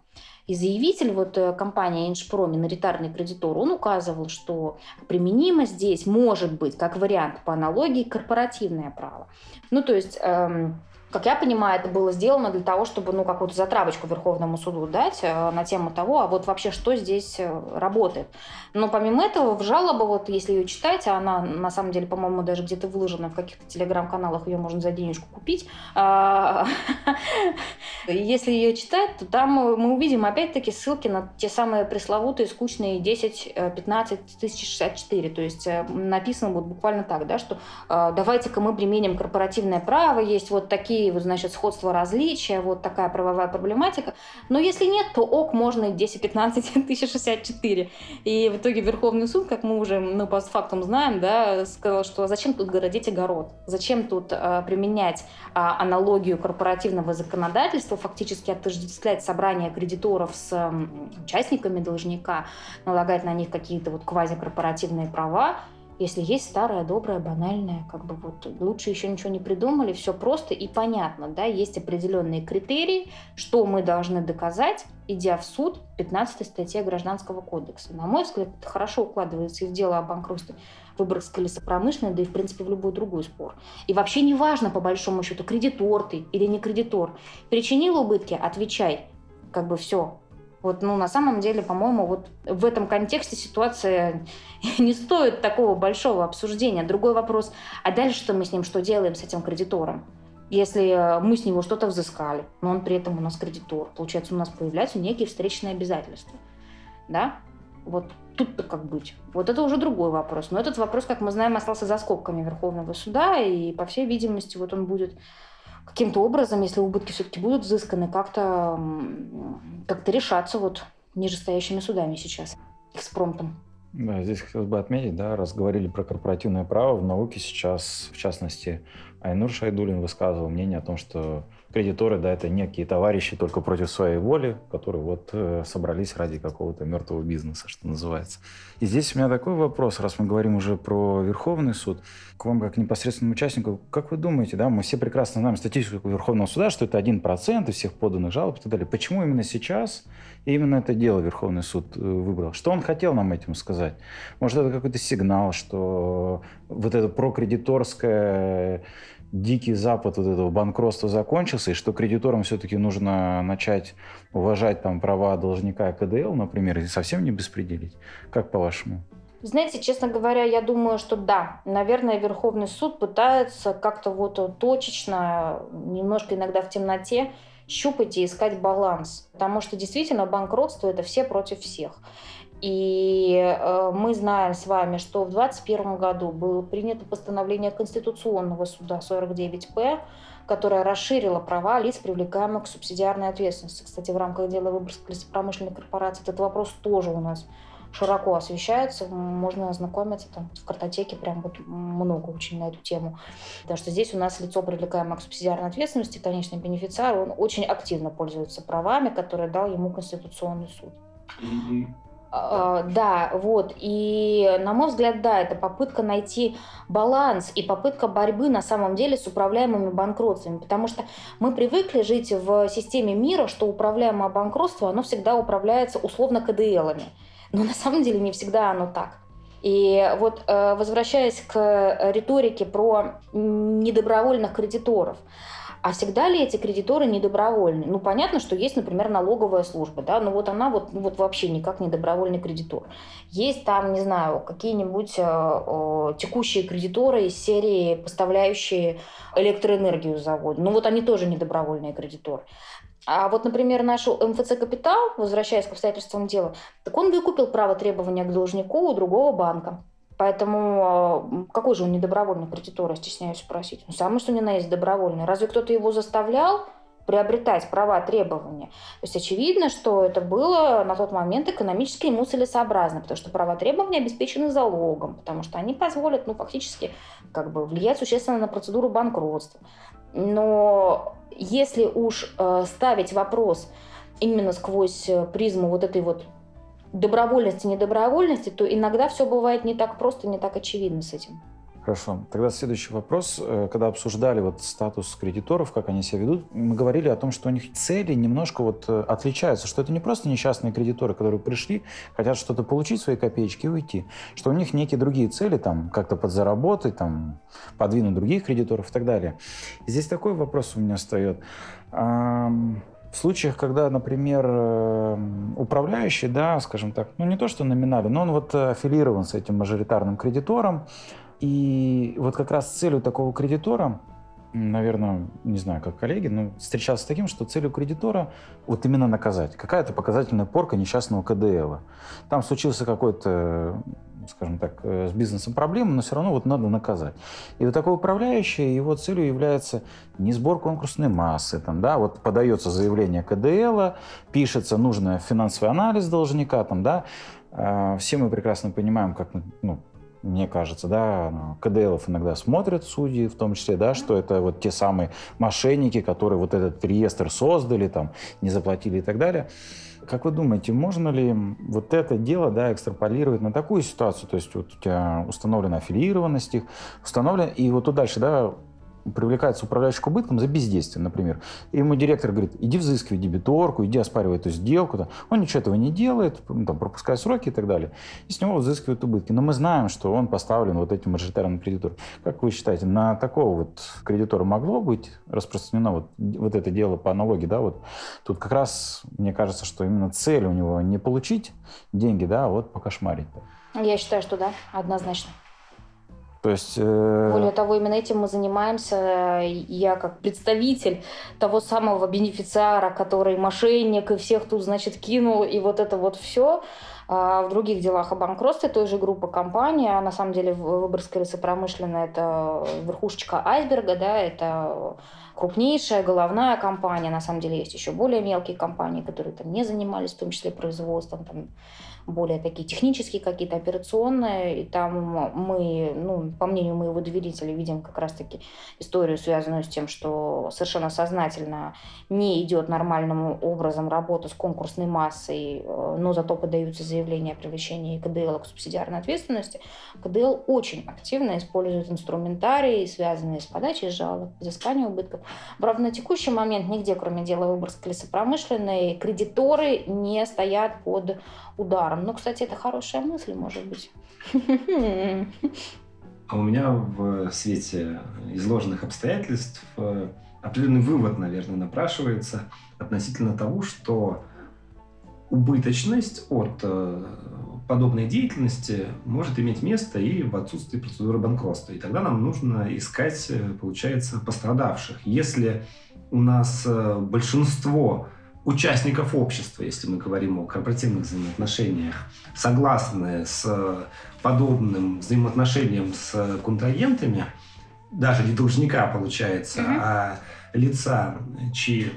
И заявитель, вот э, компания Иншпро, миноритарный кредитор, он указывал, что применимо здесь может быть, как вариант по аналогии, корпоративное право. Ну, то есть эм, как я понимаю, это было сделано для того, чтобы, ну, какую-то затравочку Верховному суду дать э, на тему того, а вот вообще что здесь э, работает. Но помимо этого, в жалобу, вот если ее читать, а она на самом деле, по-моему, даже где-то выложена в каких-то телеграм-каналах, ее можно за денежку купить. А, Если ее читать, то там мы увидим опять-таки ссылки на те самые пресловутые скучные 10, 15, 1064. То есть э, написано вот буквально так, да, что э, давайте-ка мы применим корпоративное право, есть вот такие, вот, значит, сходства различия, вот такая правовая проблематика. Но если нет, то ок, можно и 10, 15, 1064. И в итоге Верховный суд, как мы уже ну, по фактам знаем, да, сказал, что зачем тут городить огород? Зачем тут э, применять э, аналогию корпоративного законодательства, фактически отождествлять собрание кредиторов с э, участниками должника, налагать на них какие-то вот квазикорпоративные права, если есть старое, доброе, банальное, как бы вот лучше еще ничего не придумали, все просто и понятно, да, есть определенные критерии, что мы должны доказать, идя в суд, 15 статья Гражданского кодекса. На мой взгляд, это хорошо укладывается и в дело о банкротстве Выборгской лесопромышленной, да и, в принципе, в любой другой спор. И вообще не важно, по большому счету, кредитор ты или не кредитор. Причинил убытки, отвечай. Как бы все, вот, ну, на самом деле, по-моему, вот в этом контексте ситуация не стоит такого большого обсуждения. Другой вопрос, а дальше что мы с ним, что делаем с этим кредитором? Если э, мы с него что-то взыскали, но он при этом у нас кредитор, получается, у нас появляются некие встречные обязательства. Да? Вот тут-то как быть? Вот это уже другой вопрос. Но этот вопрос, как мы знаем, остался за скобками Верховного суда, и, по всей видимости, вот он будет каким-то образом, если убытки все-таки будут взысканы, как-то как решаться вот нижестоящими судами сейчас, экспромтом. Да, здесь хотелось бы отметить, да, раз говорили про корпоративное право, в науке сейчас, в частности, Айнур Шайдулин высказывал мнение о том, что кредиторы, да, это некие товарищи только против своей воли, которые вот э, собрались ради какого-то мертвого бизнеса, что называется. И здесь у меня такой вопрос, раз мы говорим уже про Верховный суд, к вам как непосредственному участнику, как вы думаете, да, мы все прекрасно знаем статистику Верховного суда, что это 1% из всех поданных жалоб и так далее. Почему именно сейчас именно это дело Верховный суд э, выбрал? Что он хотел нам этим сказать? Может, это какой-то сигнал, что вот это прокредиторское дикий запад вот этого банкротства закончился, и что кредиторам все-таки нужно начать уважать там права должника КДЛ, например, и совсем не беспределить. Как по-вашему? Знаете, честно говоря, я думаю, что да, наверное, Верховный суд пытается как-то вот точечно, немножко иногда в темноте, щупать и искать баланс. Потому что действительно банкротство – это все против всех. И э, мы знаем с вами, что в 2021 году было принято постановление Конституционного суда 49П, которое расширило права лиц, привлекаемых к субсидиарной ответственности. Кстати, в рамках дела Выборгской лесопромышленной корпорации этот вопрос тоже у нас широко освещается, можно ознакомиться там в картотеке, прям вот много очень на эту тему. Потому что здесь у нас лицо, привлекаемое к субсидиарной ответственности, конечный бенефициар, он очень активно пользуется правами, которые дал ему Конституционный суд. А, да, вот. И, на мой взгляд, да, это попытка найти баланс и попытка борьбы на самом деле с управляемыми банкротствами. Потому что мы привыкли жить в системе мира, что управляемое банкротство, оно всегда управляется условно КДЛами. Но на самом деле не всегда оно так. И вот э, возвращаясь к риторике про недобровольных кредиторов, а всегда ли эти кредиторы недобровольны? Ну, понятно, что есть, например, налоговая служба, да, но вот она вот, ну, вот вообще никак не добровольный кредитор. Есть там, не знаю, какие-нибудь э, текущие кредиторы из серии, поставляющие электроэнергию заводу. Ну, вот они тоже недобровольные кредиторы. А вот, например, наш МФЦ «Капитал», возвращаясь к обстоятельствам дела, так он выкупил право требования к должнику у другого банка. Поэтому а, какой же он недобровольный кредитор, я стесняюсь спросить. Ну, самое что ни на есть добровольный. Разве кто-то его заставлял приобретать права требования? То есть очевидно, что это было на тот момент экономически ему целесообразно, потому что права требования обеспечены залогом, потому что они позволят, ну, фактически, как бы влиять существенно на процедуру банкротства. Но если уж э, ставить вопрос именно сквозь э, призму вот этой вот добровольности, недобровольности, то иногда все бывает не так просто, не так очевидно с этим. Хорошо. Тогда следующий вопрос. Э, когда обсуждали вот статус кредиторов, как они себя ведут, мы говорили о том, что у них цели немножко вот э, отличаются, что это не просто несчастные кредиторы, которые пришли, хотят что-то получить, свои копеечки и уйти, что у них некие другие цели, там, как-то подзаработать, там, подвинуть других кредиторов и так далее. Здесь такой вопрос у меня встает. В случаях, когда, например, эм, управляющий, да, скажем так, ну не то что номинально, но он вот аффилирован с этим мажоритарным кредитором, и вот как раз целью такого кредитора наверное, не знаю, как коллеги, но встречался с таким, что целью кредитора вот именно наказать. Какая-то показательная порка несчастного КДЛ. Там случился какой-то скажем так, э, с бизнесом проблемы, но все равно вот надо наказать. И вот такой управляющий, его целью является не сбор конкурсной массы, там, да, вот подается заявление КДЛ, пишется нужный финансовый анализ должника, там, да, а, все мы прекрасно понимаем, как ну, мне кажется, да, ну, КДЛов иногда смотрят судьи, в том числе, да, что это вот те самые мошенники, которые вот этот реестр создали, там, не заплатили и так далее. Как вы думаете, можно ли вот это дело да, экстраполировать на такую ситуацию? То есть вот у тебя установлена аффилированность их, установлена, и вот тут дальше, да, привлекается управляющий к убыткам за бездействие, например. И ему директор говорит, иди взыскивай дебиторку, иди оспаривай эту сделку. Он ничего этого не делает, там, пропуская сроки и так далее. И с него взыскивают убытки. Но мы знаем, что он поставлен вот этим мажоритарным кредитором. Как вы считаете, на такого вот кредитора могло быть распространено вот, вот это дело по аналогии? Да? Вот тут как раз, мне кажется, что именно цель у него не получить деньги, да, а вот покошмарить. Я считаю, что да, однозначно. То есть... Э... Более того, именно этим мы занимаемся. Я как представитель того самого бенефициара, который мошенник и всех тут, значит, кинул, и вот это вот все. А в других делах о банкротстве той же группы компаний, а на самом деле Выборгская лесопромышленная – это верхушечка айсберга, да, это крупнейшая головная компания. На самом деле есть еще более мелкие компании, которые там не занимались, в том числе производством, там, более такие технические какие-то, операционные. И там мы, ну, по мнению моего доверителя, видим как раз-таки историю, связанную с тем, что совершенно сознательно не идет нормальным образом работа с конкурсной массой, э, но зато подаются заявления о привлечении КДЛ к субсидиарной ответственности. КДЛ очень активно использует инструментарии, связанные с подачей жалоб, взысканием убытков. Правда, на текущий момент нигде, кроме дела Выборгской лесопромышленной, кредиторы не стоят под ударом. Ну, кстати, это хорошая мысль, может быть. А у меня в свете изложенных обстоятельств э, определенный вывод, наверное, напрашивается относительно того, что убыточность от э, подобной деятельности может иметь место и в отсутствии процедуры банкротства. И тогда нам нужно искать, э, получается, пострадавших. Если у нас большинство участников общества, если мы говорим о корпоративных взаимоотношениях, согласны с подобным взаимоотношением с контрагентами, даже не должника получается, угу. а лица, чьи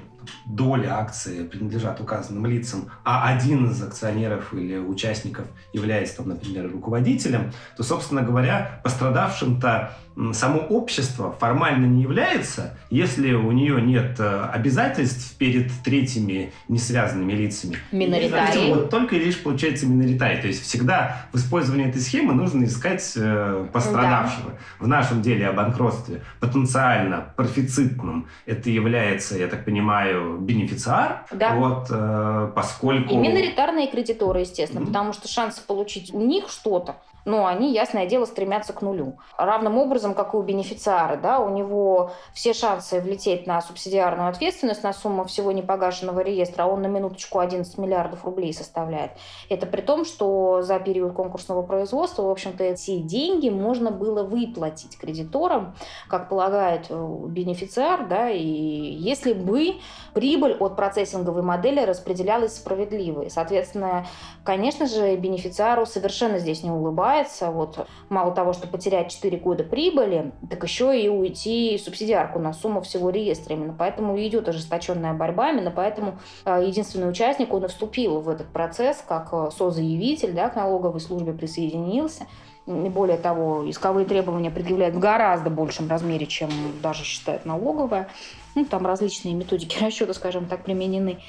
доли акции принадлежат указанным лицам, а один из акционеров или участников является, там, например, руководителем, то, собственно говоря, пострадавшим-то само общество формально не является, если у нее нет э, обязательств перед третьими несвязанными лицами. Миноритарий. Вот только лишь получается миноритарий. То есть всегда в использовании этой схемы нужно искать э, пострадавшего. Да. В нашем деле о банкротстве потенциально профицитным это является, я так понимаю, бенефициар. Да. Вот, э, поскольку... И миноритарные кредиторы, естественно, mm-hmm. потому что шансы получить у них что-то но они, ясное дело, стремятся к нулю. Равным образом, как и у бенефициара, да, у него все шансы влететь на субсидиарную ответственность на сумму всего непогашенного реестра, а он на минуточку 11 миллиардов рублей составляет. Это при том, что за период конкурсного производства, в общем-то, эти деньги можно было выплатить кредиторам, как полагает э, бенефициар, да, и если бы прибыль от процессинговой модели распределялась справедливо. И, соответственно, конечно же, бенефициару совершенно здесь не улыбается, называется, вот мало того, что потерять 4 года прибыли, так еще и уйти субсидиарку на сумму всего реестра. Именно поэтому идет ожесточенная борьба, именно поэтому э, единственный участник, он и вступил в этот процесс, как э, созаявитель, да, к налоговой службе присоединился. И более того, исковые требования предъявляют в гораздо большем размере, чем даже считает налоговая. Ну, там различные методики расчета, скажем так, применены.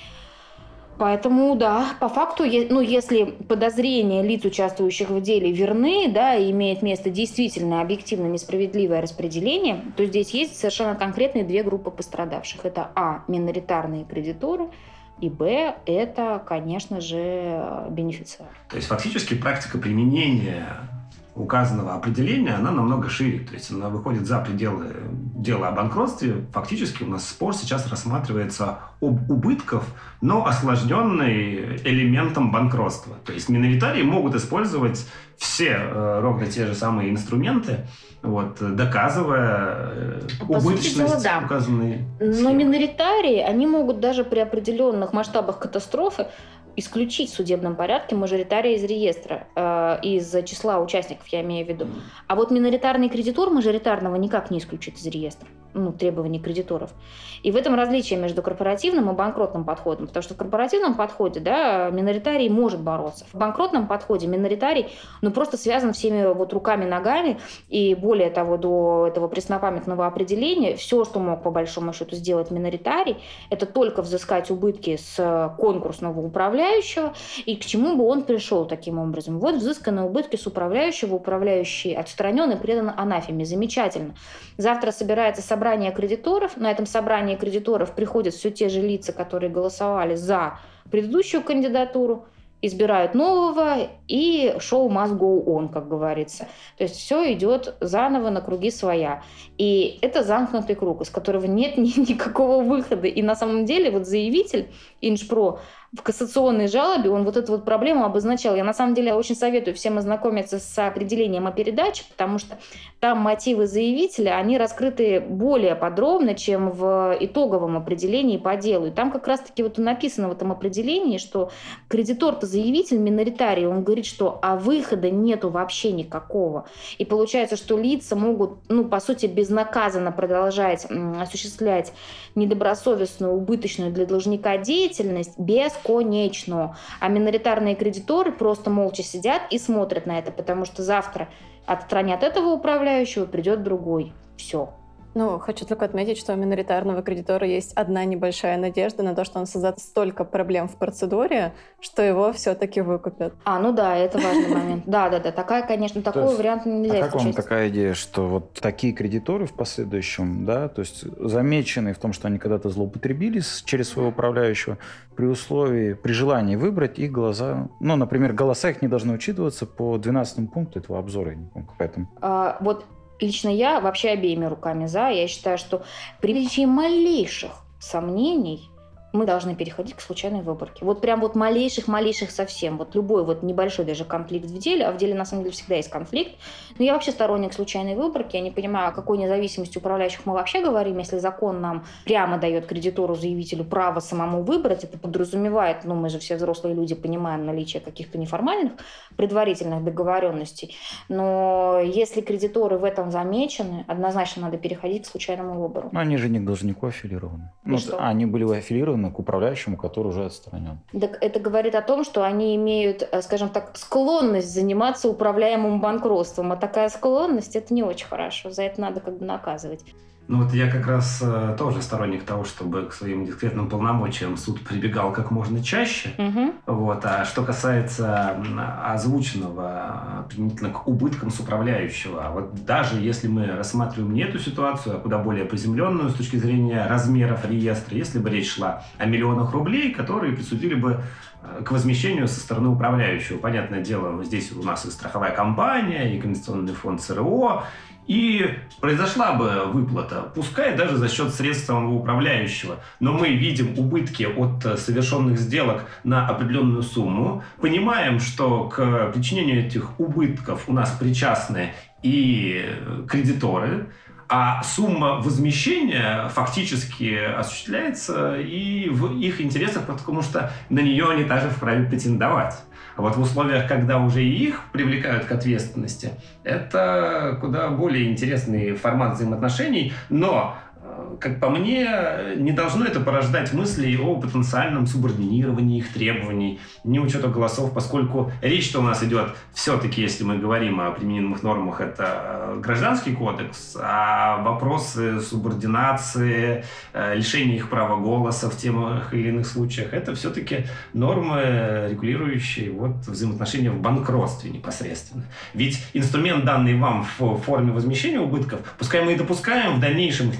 Поэтому, да, по факту, ну, если подозрения лиц, участвующих в деле, верны, да, и имеет место действительно объективно несправедливое распределение, то здесь есть совершенно конкретные две группы пострадавших. Это А, миноритарные кредиторы, и Б, это, конечно же, бенефициар. То есть фактически практика применения указанного определения, она намного шире. То есть она выходит за пределы дела о банкротстве. Фактически у нас спор сейчас рассматривается об убытков, но осложненный элементом банкротства. То есть миноритарии могут использовать все э, ровно те же самые инструменты, вот, доказывая э, По убыточность дела, да. указанной Но схемы. миноритарии, они могут даже при определенных масштабах катастрофы исключить в судебном порядке мажоритария из реестра, э, из числа участников, я имею в виду. А вот миноритарный кредитор мажоритарного никак не исключит из реестра ну, требований кредиторов. И в этом различие между корпоративным и банкротным подходом. Потому что в корпоративном подходе да, миноритарий может бороться. В банкротном подходе миноритарий ну, просто связан всеми вот руками, ногами. И более того, до этого преснопамятного определения все, что мог по большому счету сделать миноритарий, это только взыскать убытки с конкурсного управляющего. И к чему бы он пришел таким образом? Вот взысканы убытки с управляющего, управляющий отстранен и предан анафеме. Замечательно. Завтра собирается собрание кредиторов. На этом собрании кредиторов приходят все те же лица, которые голосовали за предыдущую кандидатуру, избирают нового, и шоу must go on, как говорится. То есть все идет заново на круги своя. И это замкнутый круг, из которого нет ни, никакого выхода. И на самом деле вот заявитель Иншпро в кассационной жалобе он вот эту вот проблему обозначал. Я на самом деле очень советую всем ознакомиться с определением о передаче, потому что там мотивы заявителя, они раскрыты более подробно, чем в итоговом определении по делу. И там как раз-таки вот написано в этом определении, что кредитор-то заявитель миноритарий, он говорит, что а выхода нету вообще никакого. И получается, что лица могут, ну, по сути, безнаказанно продолжать осуществлять недобросовестную, убыточную для должника деятельность бесконечно. А миноритарные кредиторы просто молча сидят и смотрят на это, потому что завтра отстранят этого управляющего, придет другой. Все. Ну, хочу только отметить, что у миноритарного кредитора есть одна небольшая надежда на то, что он создаст столько проблем в процедуре, что его все-таки выкупят. А, ну да, это важный момент. Да, да, да, такая, конечно, такой вариант нельзя А как вам такая идея, что вот такие кредиторы в последующем, да, то есть замеченные в том, что они когда-то злоупотребили через своего управляющего, при условии, при желании выбрать их глаза, ну, например, голоса их не должны учитываться по 12 пункту этого обзора, я не помню, там. А, вот лично я вообще обеими руками за. Я считаю, что при наличии малейших сомнений мы должны переходить к случайной выборке. Вот прям вот малейших-малейших совсем. Вот любой вот небольшой даже конфликт в деле, а в деле на самом деле всегда есть конфликт. Но я вообще сторонник случайной выборки. Я не понимаю, о какой независимости управляющих мы вообще говорим, если закон нам прямо дает кредитору, заявителю право самому выбрать. Это подразумевает, ну мы же все взрослые люди понимаем наличие каких-то неформальных предварительных договоренностей. Но если кредиторы в этом замечены, однозначно надо переходить к случайному выбору. Ну, они же не к должнику аффилированы. И Ну, что? а они были аффилированы к управляющему, который уже отстранен. Так это говорит о том, что они имеют, э, скажем так, склонность заниматься управляемым банкротством. А такая склонность это не очень хорошо. За это надо как бы наказывать. Ну вот я как раз э, тоже сторонник того, чтобы к своим дискретным полномочиям суд прибегал как можно чаще. Мгм. Вот. А что касается озвученного э, применительно к убыткам с управляющего, вот даже если мы рассматриваем не эту ситуацию, а куда более приземленную с точки зрения размеров реестра, если бы речь шла о миллионах рублей, которые присудили бы э, к возмещению со стороны управляющего. Понятное дело, здесь у нас и страховая компания, и Конституционный фонд ЦРО, и произошла бы выплата, пускай даже за счет средств самого управляющего, но мы видим убытки от э, совершенных сделок на определенную сумму, понимаем, что к причинению этих убытков у нас причастны и э, кредиторы, а сумма возмещения фактически осуществляется и в их интересах, потому что на нее они также вправе претендовать. Вот в условиях, когда уже и их привлекают к ответственности, это куда более интересный формат взаимоотношений, но как по мне, не должно это порождать мысли о потенциальном субординировании их требований, не учета голосов, поскольку речь-то у нас идет все-таки, если мы говорим о применимых нормах, это э, гражданский кодекс, а вопросы субординации, э, лишения их права голоса в тех или иных случаях, это все-таки нормы, регулирующие вот взаимоотношения в банкротстве непосредственно. Ведь инструмент, данный вам в форме возмещения убытков, пускай мы и допускаем в дальнейшем их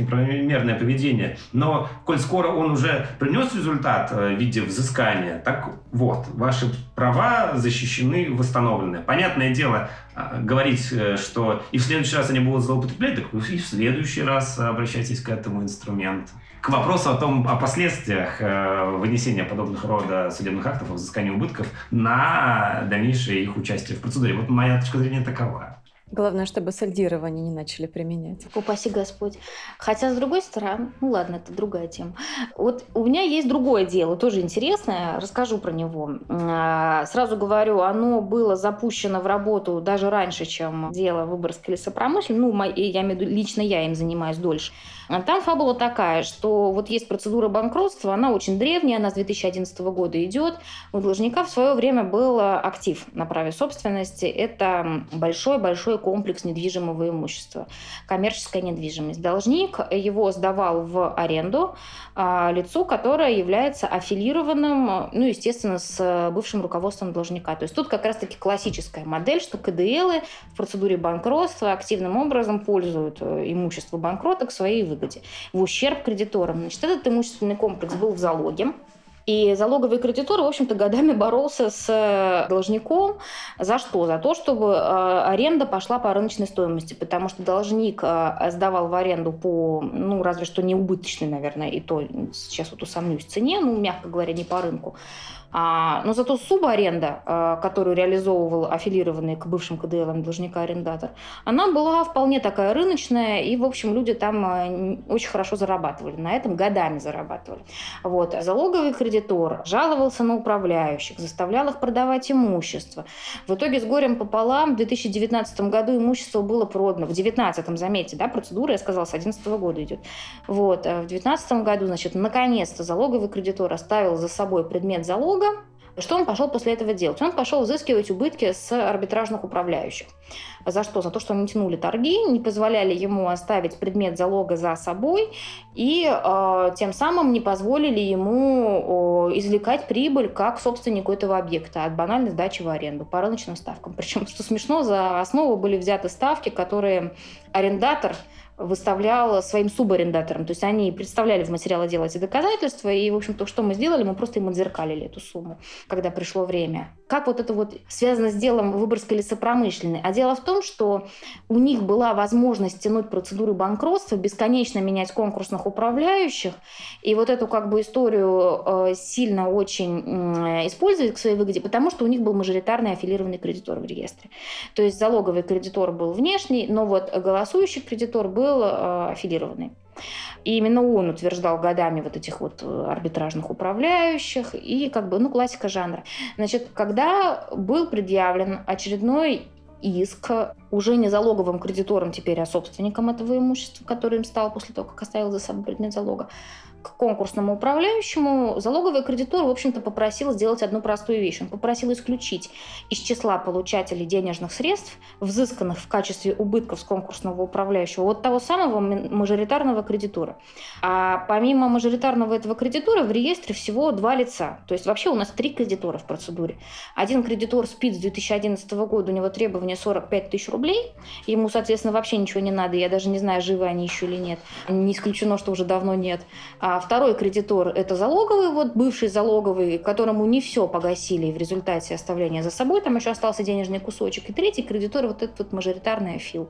неправомерное поведение, но коль скоро он уже принес результат э, в виде взыскания, так вот, ваши права защищены, восстановлены. Понятное дело, э, говорить, э, что и в следующий раз они будут злоупотреблять, так и в следующий раз обращайтесь к этому инструменту. К вопросу о том, о последствиях вынесения подобных рода судебных актов о взыскании убытков на дальнейшее их участие в процедуре. Вот моя точка зрения такова. Главное, чтобы сальдирование не начали применять. Упаси Господь. Хотя, с другой стороны, ну ладно, это другая тема. Вот у меня есть другое дело, тоже интересное, расскажу про него. А, сразу говорю, оно было запущено в работу даже раньше, чем дело Выборгской лесопромышленности. Ну, я лично я им занимаюсь дольше. А там фабула такая, что вот есть процедура банкротства, она очень древняя, она с 2011 года идет. У должника в свое время был актив на праве собственности. Это большой-большой комплекс недвижимого имущества, коммерческая недвижимость. Должник его сдавал в аренду а, лицу, которое является аффилированным, ну, естественно, с бывшим руководством должника. То есть тут как раз-таки классическая модель, что КДЛы в процедуре банкротства активным образом пользуют э, имущество банкрота к своей выгоде, в ущерб кредиторам. Значит, этот имущественный комплекс был в залоге, и залоговый кредитор, в общем-то, годами боролся с э, должником. За что? За то, чтобы э, аренда пошла по рыночной стоимости, потому что должник э, сдавал в аренду по, ну, разве что не убыточной, наверное, и то сейчас вот усомнюсь в цене, ну, мягко говоря, не по рынку. А, но зато субаренда, а, которую реализовывал аффилированный к бывшим КДЛам должника арендатор, она была вполне такая рыночная, и, в общем, люди там а, очень хорошо зарабатывали. На этом годами зарабатывали. Вот. Залоговый кредитор жаловался на управляющих, заставлял их продавать имущество. В итоге с горем пополам в 2019 году имущество было продано. В 2019, заметьте, да, процедура, я сказала, с 2011 года идет. Вот. В 2019 году, значит, наконец-то залоговый кредитор оставил за собой предмет залога, долга. Что он пошел после этого делать? Он пошел взыскивать убытки с арбитражных управляющих. За что? За то, что они тянули торги, не позволяли ему оставить предмет залога за собой и э, тем самым не позволили ему э, извлекать прибыль как собственнику этого объекта от банальной сдачи в аренду по рыночным ставкам. Причем, что смешно, за основу были взяты ставки, которые арендатор выставлял своим субарендаторам. То есть они представляли в материале дела эти доказательства, и, в общем-то, что мы сделали, мы просто им отзеркалили эту сумму, когда пришло время. Как вот это вот связано с делом Выборгской лесопромышленной? А дело в том, что у них была возможность тянуть процедуры банкротства, бесконечно менять конкурсных управляющих, и вот эту как бы историю э, сильно очень использовать к своей выгоде, потому что у них был мажоритарный аффилированный кредитор в реестре. То есть залоговый кредитор был внешний, но вот голосующий кредитор был был э, аффилированный. И именно он утверждал годами вот этих вот э, арбитражных управляющих и как бы, ну, классика жанра. Значит, когда был предъявлен очередной иск уже не залоговым кредитором теперь, а собственником этого имущества, который им стал после того, как оставил за собой предмет залога, к конкурсному управляющему, залоговый кредитор, в общем-то, попросил сделать одну простую вещь. Он попросил исключить из числа получателей денежных средств, взысканных в качестве убытков с конкурсного управляющего, вот того самого мажоритарного кредитора. А помимо мажоритарного этого кредитора в реестре всего два лица. То есть вообще у нас три кредитора в процедуре. Один кредитор спит с 2011 года, у него требование 45 тысяч рублей. Ему, соответственно, вообще ничего не надо. Я даже не знаю, живы они еще или нет. Не исключено, что уже давно нет. А а второй кредитор – это залоговый, вот бывший залоговый, которому не все погасили в результате оставления за собой, там еще остался денежный кусочек. И третий кредитор – вот этот вот мажоритарный афил.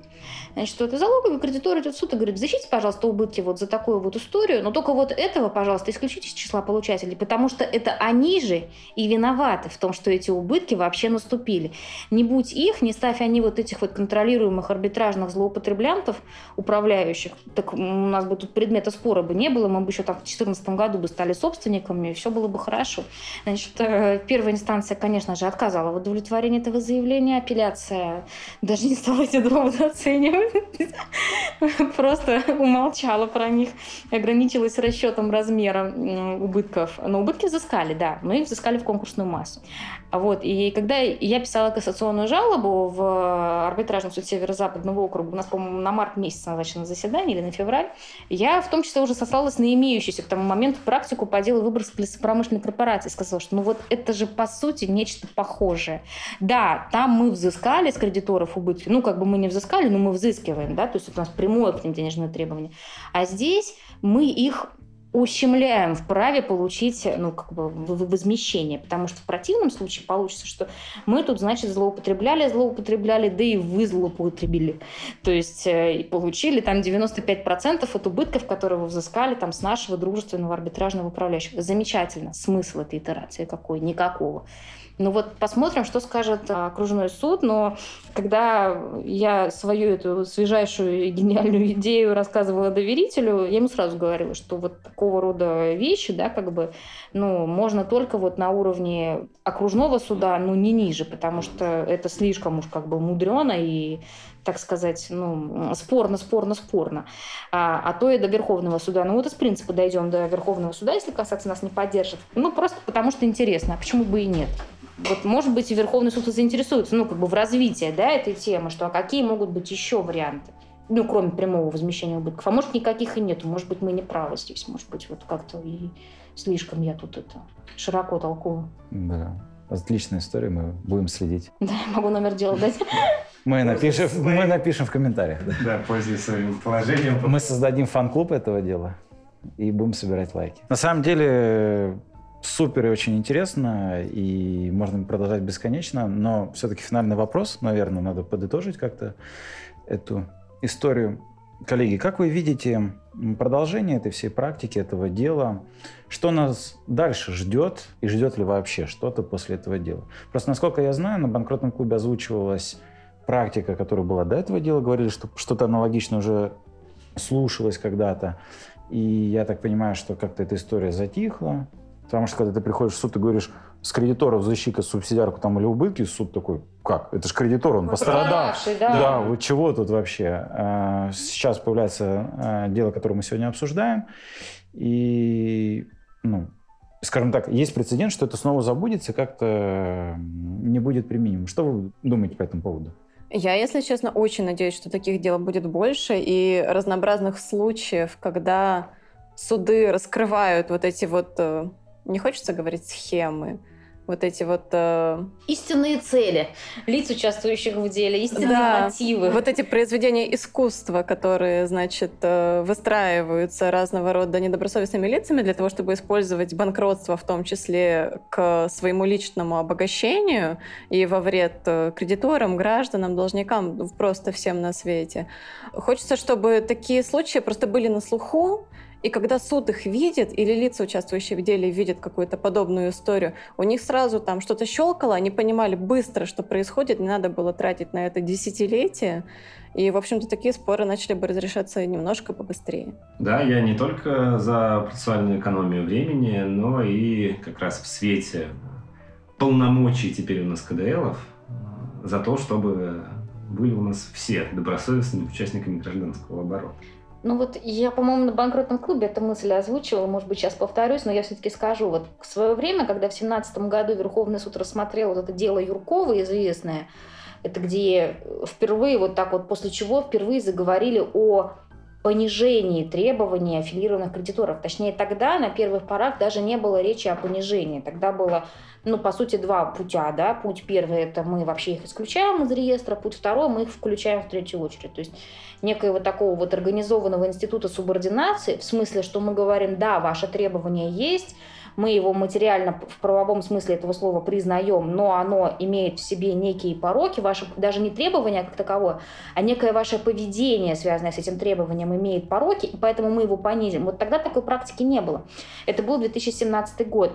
Значит, вот залоговый кредитор идет в суд и говорит, защитите, пожалуйста, убытки вот за такую вот историю, но только вот этого, пожалуйста, исключите из числа получателей, потому что это они же и виноваты в том, что эти убытки вообще наступили. Не будь их, не ставь они вот этих вот контролируемых арбитражных злоупотреблянтов, управляющих, так у нас бы тут предмета спора бы не было, мы бы еще там в 2014 году бы стали собственниками, и все было бы хорошо. Значит, э, первая инстанция, конечно же, отказала в удовлетворении этого заявления. Апелляция даже не стала эти доводы оценивать. Просто умолчала про них, ограничилась расчетом размера убытков. Но убытки взыскали, да, мы их взыскали в конкурсную массу. Вот. И когда я писала кассационную жалобу в арбитражный суд Северо-Западного округа, у нас, по-моему, на март месяц назначено заседание или на февраль, я в том числе уже сослалась на имеющуюся к тому моменту практику по делу Выборгской лесопромышленной корпорации. Сказала, что ну вот это же по сути нечто похожее. Да, там мы взыскали с кредиторов убытки, ну как бы мы не взыскали, но мы взыскиваем, да, то есть у нас прямое к ним денежное требование. А здесь мы их ущемляем в праве получить ну, как бы возмещение, потому что в противном случае получится, что мы тут, значит, злоупотребляли, злоупотребляли, да и вы злоупотребили. То есть э, получили там 95% от убытков, которые вы взыскали там с нашего дружественного арбитражного управляющего. Замечательно. Смысл этой итерации какой? Никакого. Ну вот посмотрим, что скажет а, окружной суд. Но когда я свою эту свежайшую и гениальную идею рассказывала доверителю, я ему сразу говорила, что вот такого рода вещи, да, как бы, ну, можно только вот на уровне окружного суда, ну, не ниже, потому что это слишком уж как бы мудрено и так сказать, ну, спорно, спорно, спорно, а, а то и до Верховного суда. Ну вот из принципа дойдем до Верховного суда, если касаться нас не поддержит. Ну просто потому что интересно, а почему бы и нет? вот, может быть, и Верховный суд заинтересуется, ну, как бы в развитии, да, этой темы, что а какие могут быть еще варианты? Ну, кроме прямого возмещения убытков. А может, никаких и нету. Может быть, мы не правы здесь. Может быть, вот как-то и слишком я тут это широко толкую. Да. Отличная история, мы будем следить. Да, могу номер дела дать. Мы напишем, мы напишем в комментариях. Да, да пользуясь своим положением. Мы создадим фан-клуб этого дела и будем собирать лайки. На самом деле, супер и очень интересно, и можно продолжать бесконечно, но все-таки финальный вопрос, наверное, надо подытожить как-то эту историю. Коллеги, как вы видите продолжение этой всей практики, этого дела? Что нас дальше ждет и ждет ли вообще что-то после этого дела? Просто, насколько я знаю, на банкротном клубе озвучивалась практика, которая была до этого дела, говорили, что что-то аналогичное уже слушалось когда-то. И я так понимаю, что как-то эта история затихла, Потому что когда ты приходишь в суд и говоришь, с кредиторов защита субсидиарку там или убытки, суд такой, как? Это же кредитор, он пострадал. Да. да, вот чего тут вообще? А, сейчас появляется а, дело, которое мы сегодня обсуждаем. И, ну, скажем так, есть прецедент, что это снова забудется, как-то не будет применимо. Что вы думаете по этому поводу? Я, если честно, очень надеюсь, что таких дел будет больше и разнообразных случаев, когда суды раскрывают вот эти вот э, не хочется говорить схемы, вот эти вот... Э... Истинные цели лиц, участвующих в деле, истинные да, мотивы. Вот эти произведения искусства, которые, значит, э, выстраиваются разного рода недобросовестными лицами для того, чтобы использовать банкротство, в том числе к своему личному обогащению и во вред э, кредиторам, гражданам, должникам, просто всем на свете. Хочется, чтобы такие случаи просто были на слуху, и когда суд их видит, или лица, участвующие в деле, видят какую-то подобную историю, у них сразу там что-то щелкало, они понимали быстро, что происходит, не надо было тратить на это десятилетия. И, в общем-то, такие споры начали бы разрешаться немножко побыстрее. Да, я не только за процессуальную экономию времени, но и как раз в свете полномочий теперь у нас КДЛов э, за то, чтобы были у нас все добросовестными участниками гражданского оборота. Ну вот я, по-моему, на банкротном клубе эту мысль озвучивала, может быть, сейчас повторюсь, но я все-таки скажу. Вот в свое время, когда в семнадцатом году Верховный суд рассмотрел вот это дело Юркова известное, это где впервые вот так вот, после чего впервые заговорили о понижении требований аффилированных кредиторов. Точнее, тогда на первых порах даже не было речи о понижении. Тогда было, ну, по сути, два путя. Да? Путь первый – это мы вообще их исключаем из реестра, путь второй – мы их включаем в третью очередь. То есть некоего такого вот организованного института субординации, в смысле, что мы говорим, да, ваше требование есть, мы его материально в правовом смысле этого слова признаем, но оно имеет в себе некие пороки, ваше, даже не требование как таковое, а некое ваше поведение, связанное с этим требованием, имеет пороки, и поэтому мы его понизим. Вот тогда такой практики не было. Это был 2017 год.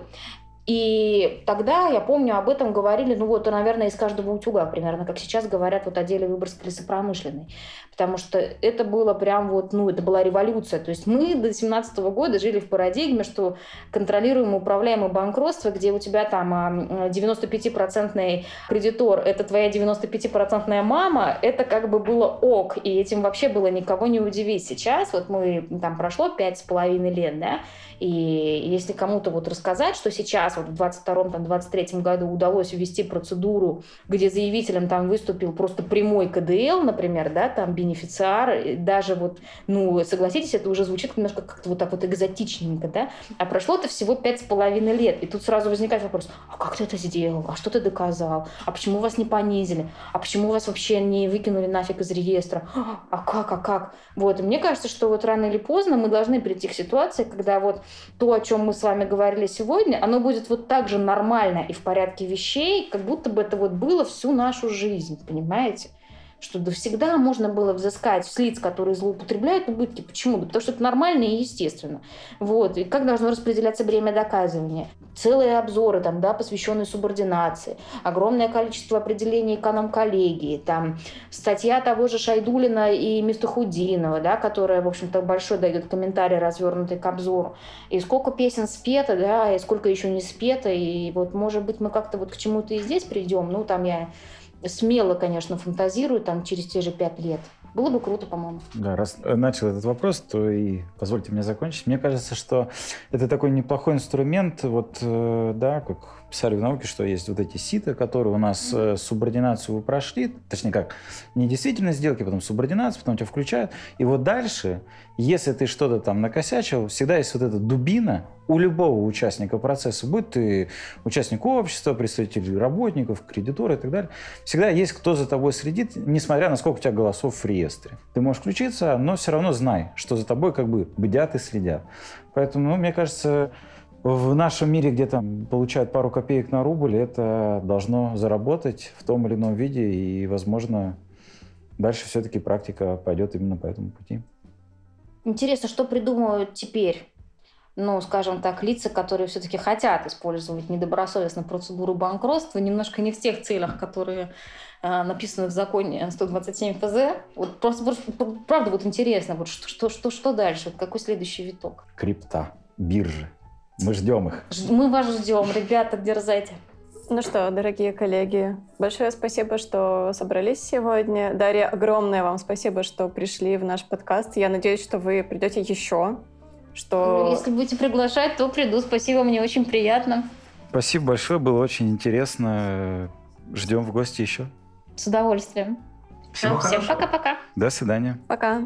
И тогда, я помню, об этом говорили, ну вот, наверное, из каждого утюга примерно, как сейчас говорят вот о деле Выборгской лесопромышленной. Потому что это было прям вот, ну, это была революция. То есть мы до 17 года жили в парадигме, что контролируемое, управляемое банкротство, где у тебя там 95-процентный кредитор, это твоя 95-процентная мама, это как бы было ок. И этим вообще было никого не удивить. Сейчас вот мы, там прошло пять с половиной лет, да, и если кому-то вот рассказать, что сейчас раз вот в 22-23 году удалось ввести процедуру, где заявителем там выступил просто прямой КДЛ, например, да, там бенефициар, даже вот, ну, согласитесь, это уже звучит немножко как-то вот так вот экзотичненько, да, а прошло это всего пять с половиной лет, и тут сразу возникает вопрос, а как ты это сделал, а что ты доказал, а почему вас не понизили, а почему вас вообще не выкинули нафиг из реестра, а как, а как, вот, и мне кажется, что вот рано или поздно мы должны прийти к ситуации, когда вот то, о чем мы с вами говорили сегодня, оно будет вот так же нормально и в порядке вещей, как будто бы это вот было всю нашу жизнь, понимаете? Что да всегда можно было взыскать с лиц, которые злоупотребляют убытки. Почему? Да потому что это нормально и естественно. Вот. И как должно распределяться время доказывания? Целые обзоры, там, да, посвященные субординации, огромное количество определений эконом-коллегии, там, статья того же Шайдулина и Мистахудинова, да, которая, в общем-то, большой дает комментарий, развернутый к обзору. И сколько песен спето, да, и сколько еще не спето, и вот, может быть, мы как-то вот к чему-то и здесь придем. Ну, там я смело, конечно, фантазирую там через те же пять лет. Было бы круто, по-моему. Да, раз начал этот вопрос, то и позвольте мне закончить. Мне кажется, что это такой неплохой инструмент, вот, э, да, как писали в науке, что есть вот эти ситы, которые у нас э, субординацию вы прошли, точнее как, не действительно сделки, потом субординацию, потом тебя включают. И вот дальше, если ты что-то там накосячил, всегда есть вот эта дубина у любого участника процесса, будь ты участник общества, представитель работников, кредиторы и так далее, всегда есть кто за тобой следит, несмотря на сколько у тебя голосов в реестре. Ты можешь включиться, но все равно знай, что за тобой как бы бдят и следят. Поэтому, ну, мне кажется, в нашем мире, где там получают пару копеек на рубль, это должно заработать в том или ином виде, и, возможно, дальше все-таки практика пойдет именно по этому пути. Интересно, что придумывают теперь? ну, скажем так, лица, которые все-таки хотят использовать недобросовестно процедуру банкротства, немножко не в тех целях, которые э, написаны в законе 127 ФЗ. Вот просто, просто правда, вот интересно, вот что, что, что, что дальше, какой следующий виток? Крипта, биржи. Мы ждем их. Мы вас ждем, ребята, дерзайте. Ну что, дорогие коллеги, большое спасибо, что собрались сегодня. Дарья, огромное вам спасибо, что пришли в наш подкаст. Я надеюсь, что вы придете еще. Что... Ну, если будете приглашать, то приду. Спасибо, мне очень приятно. Спасибо большое, было очень интересно. Ждем в гости еще. С удовольствием. Всего Всем пока-пока. До свидания. Пока.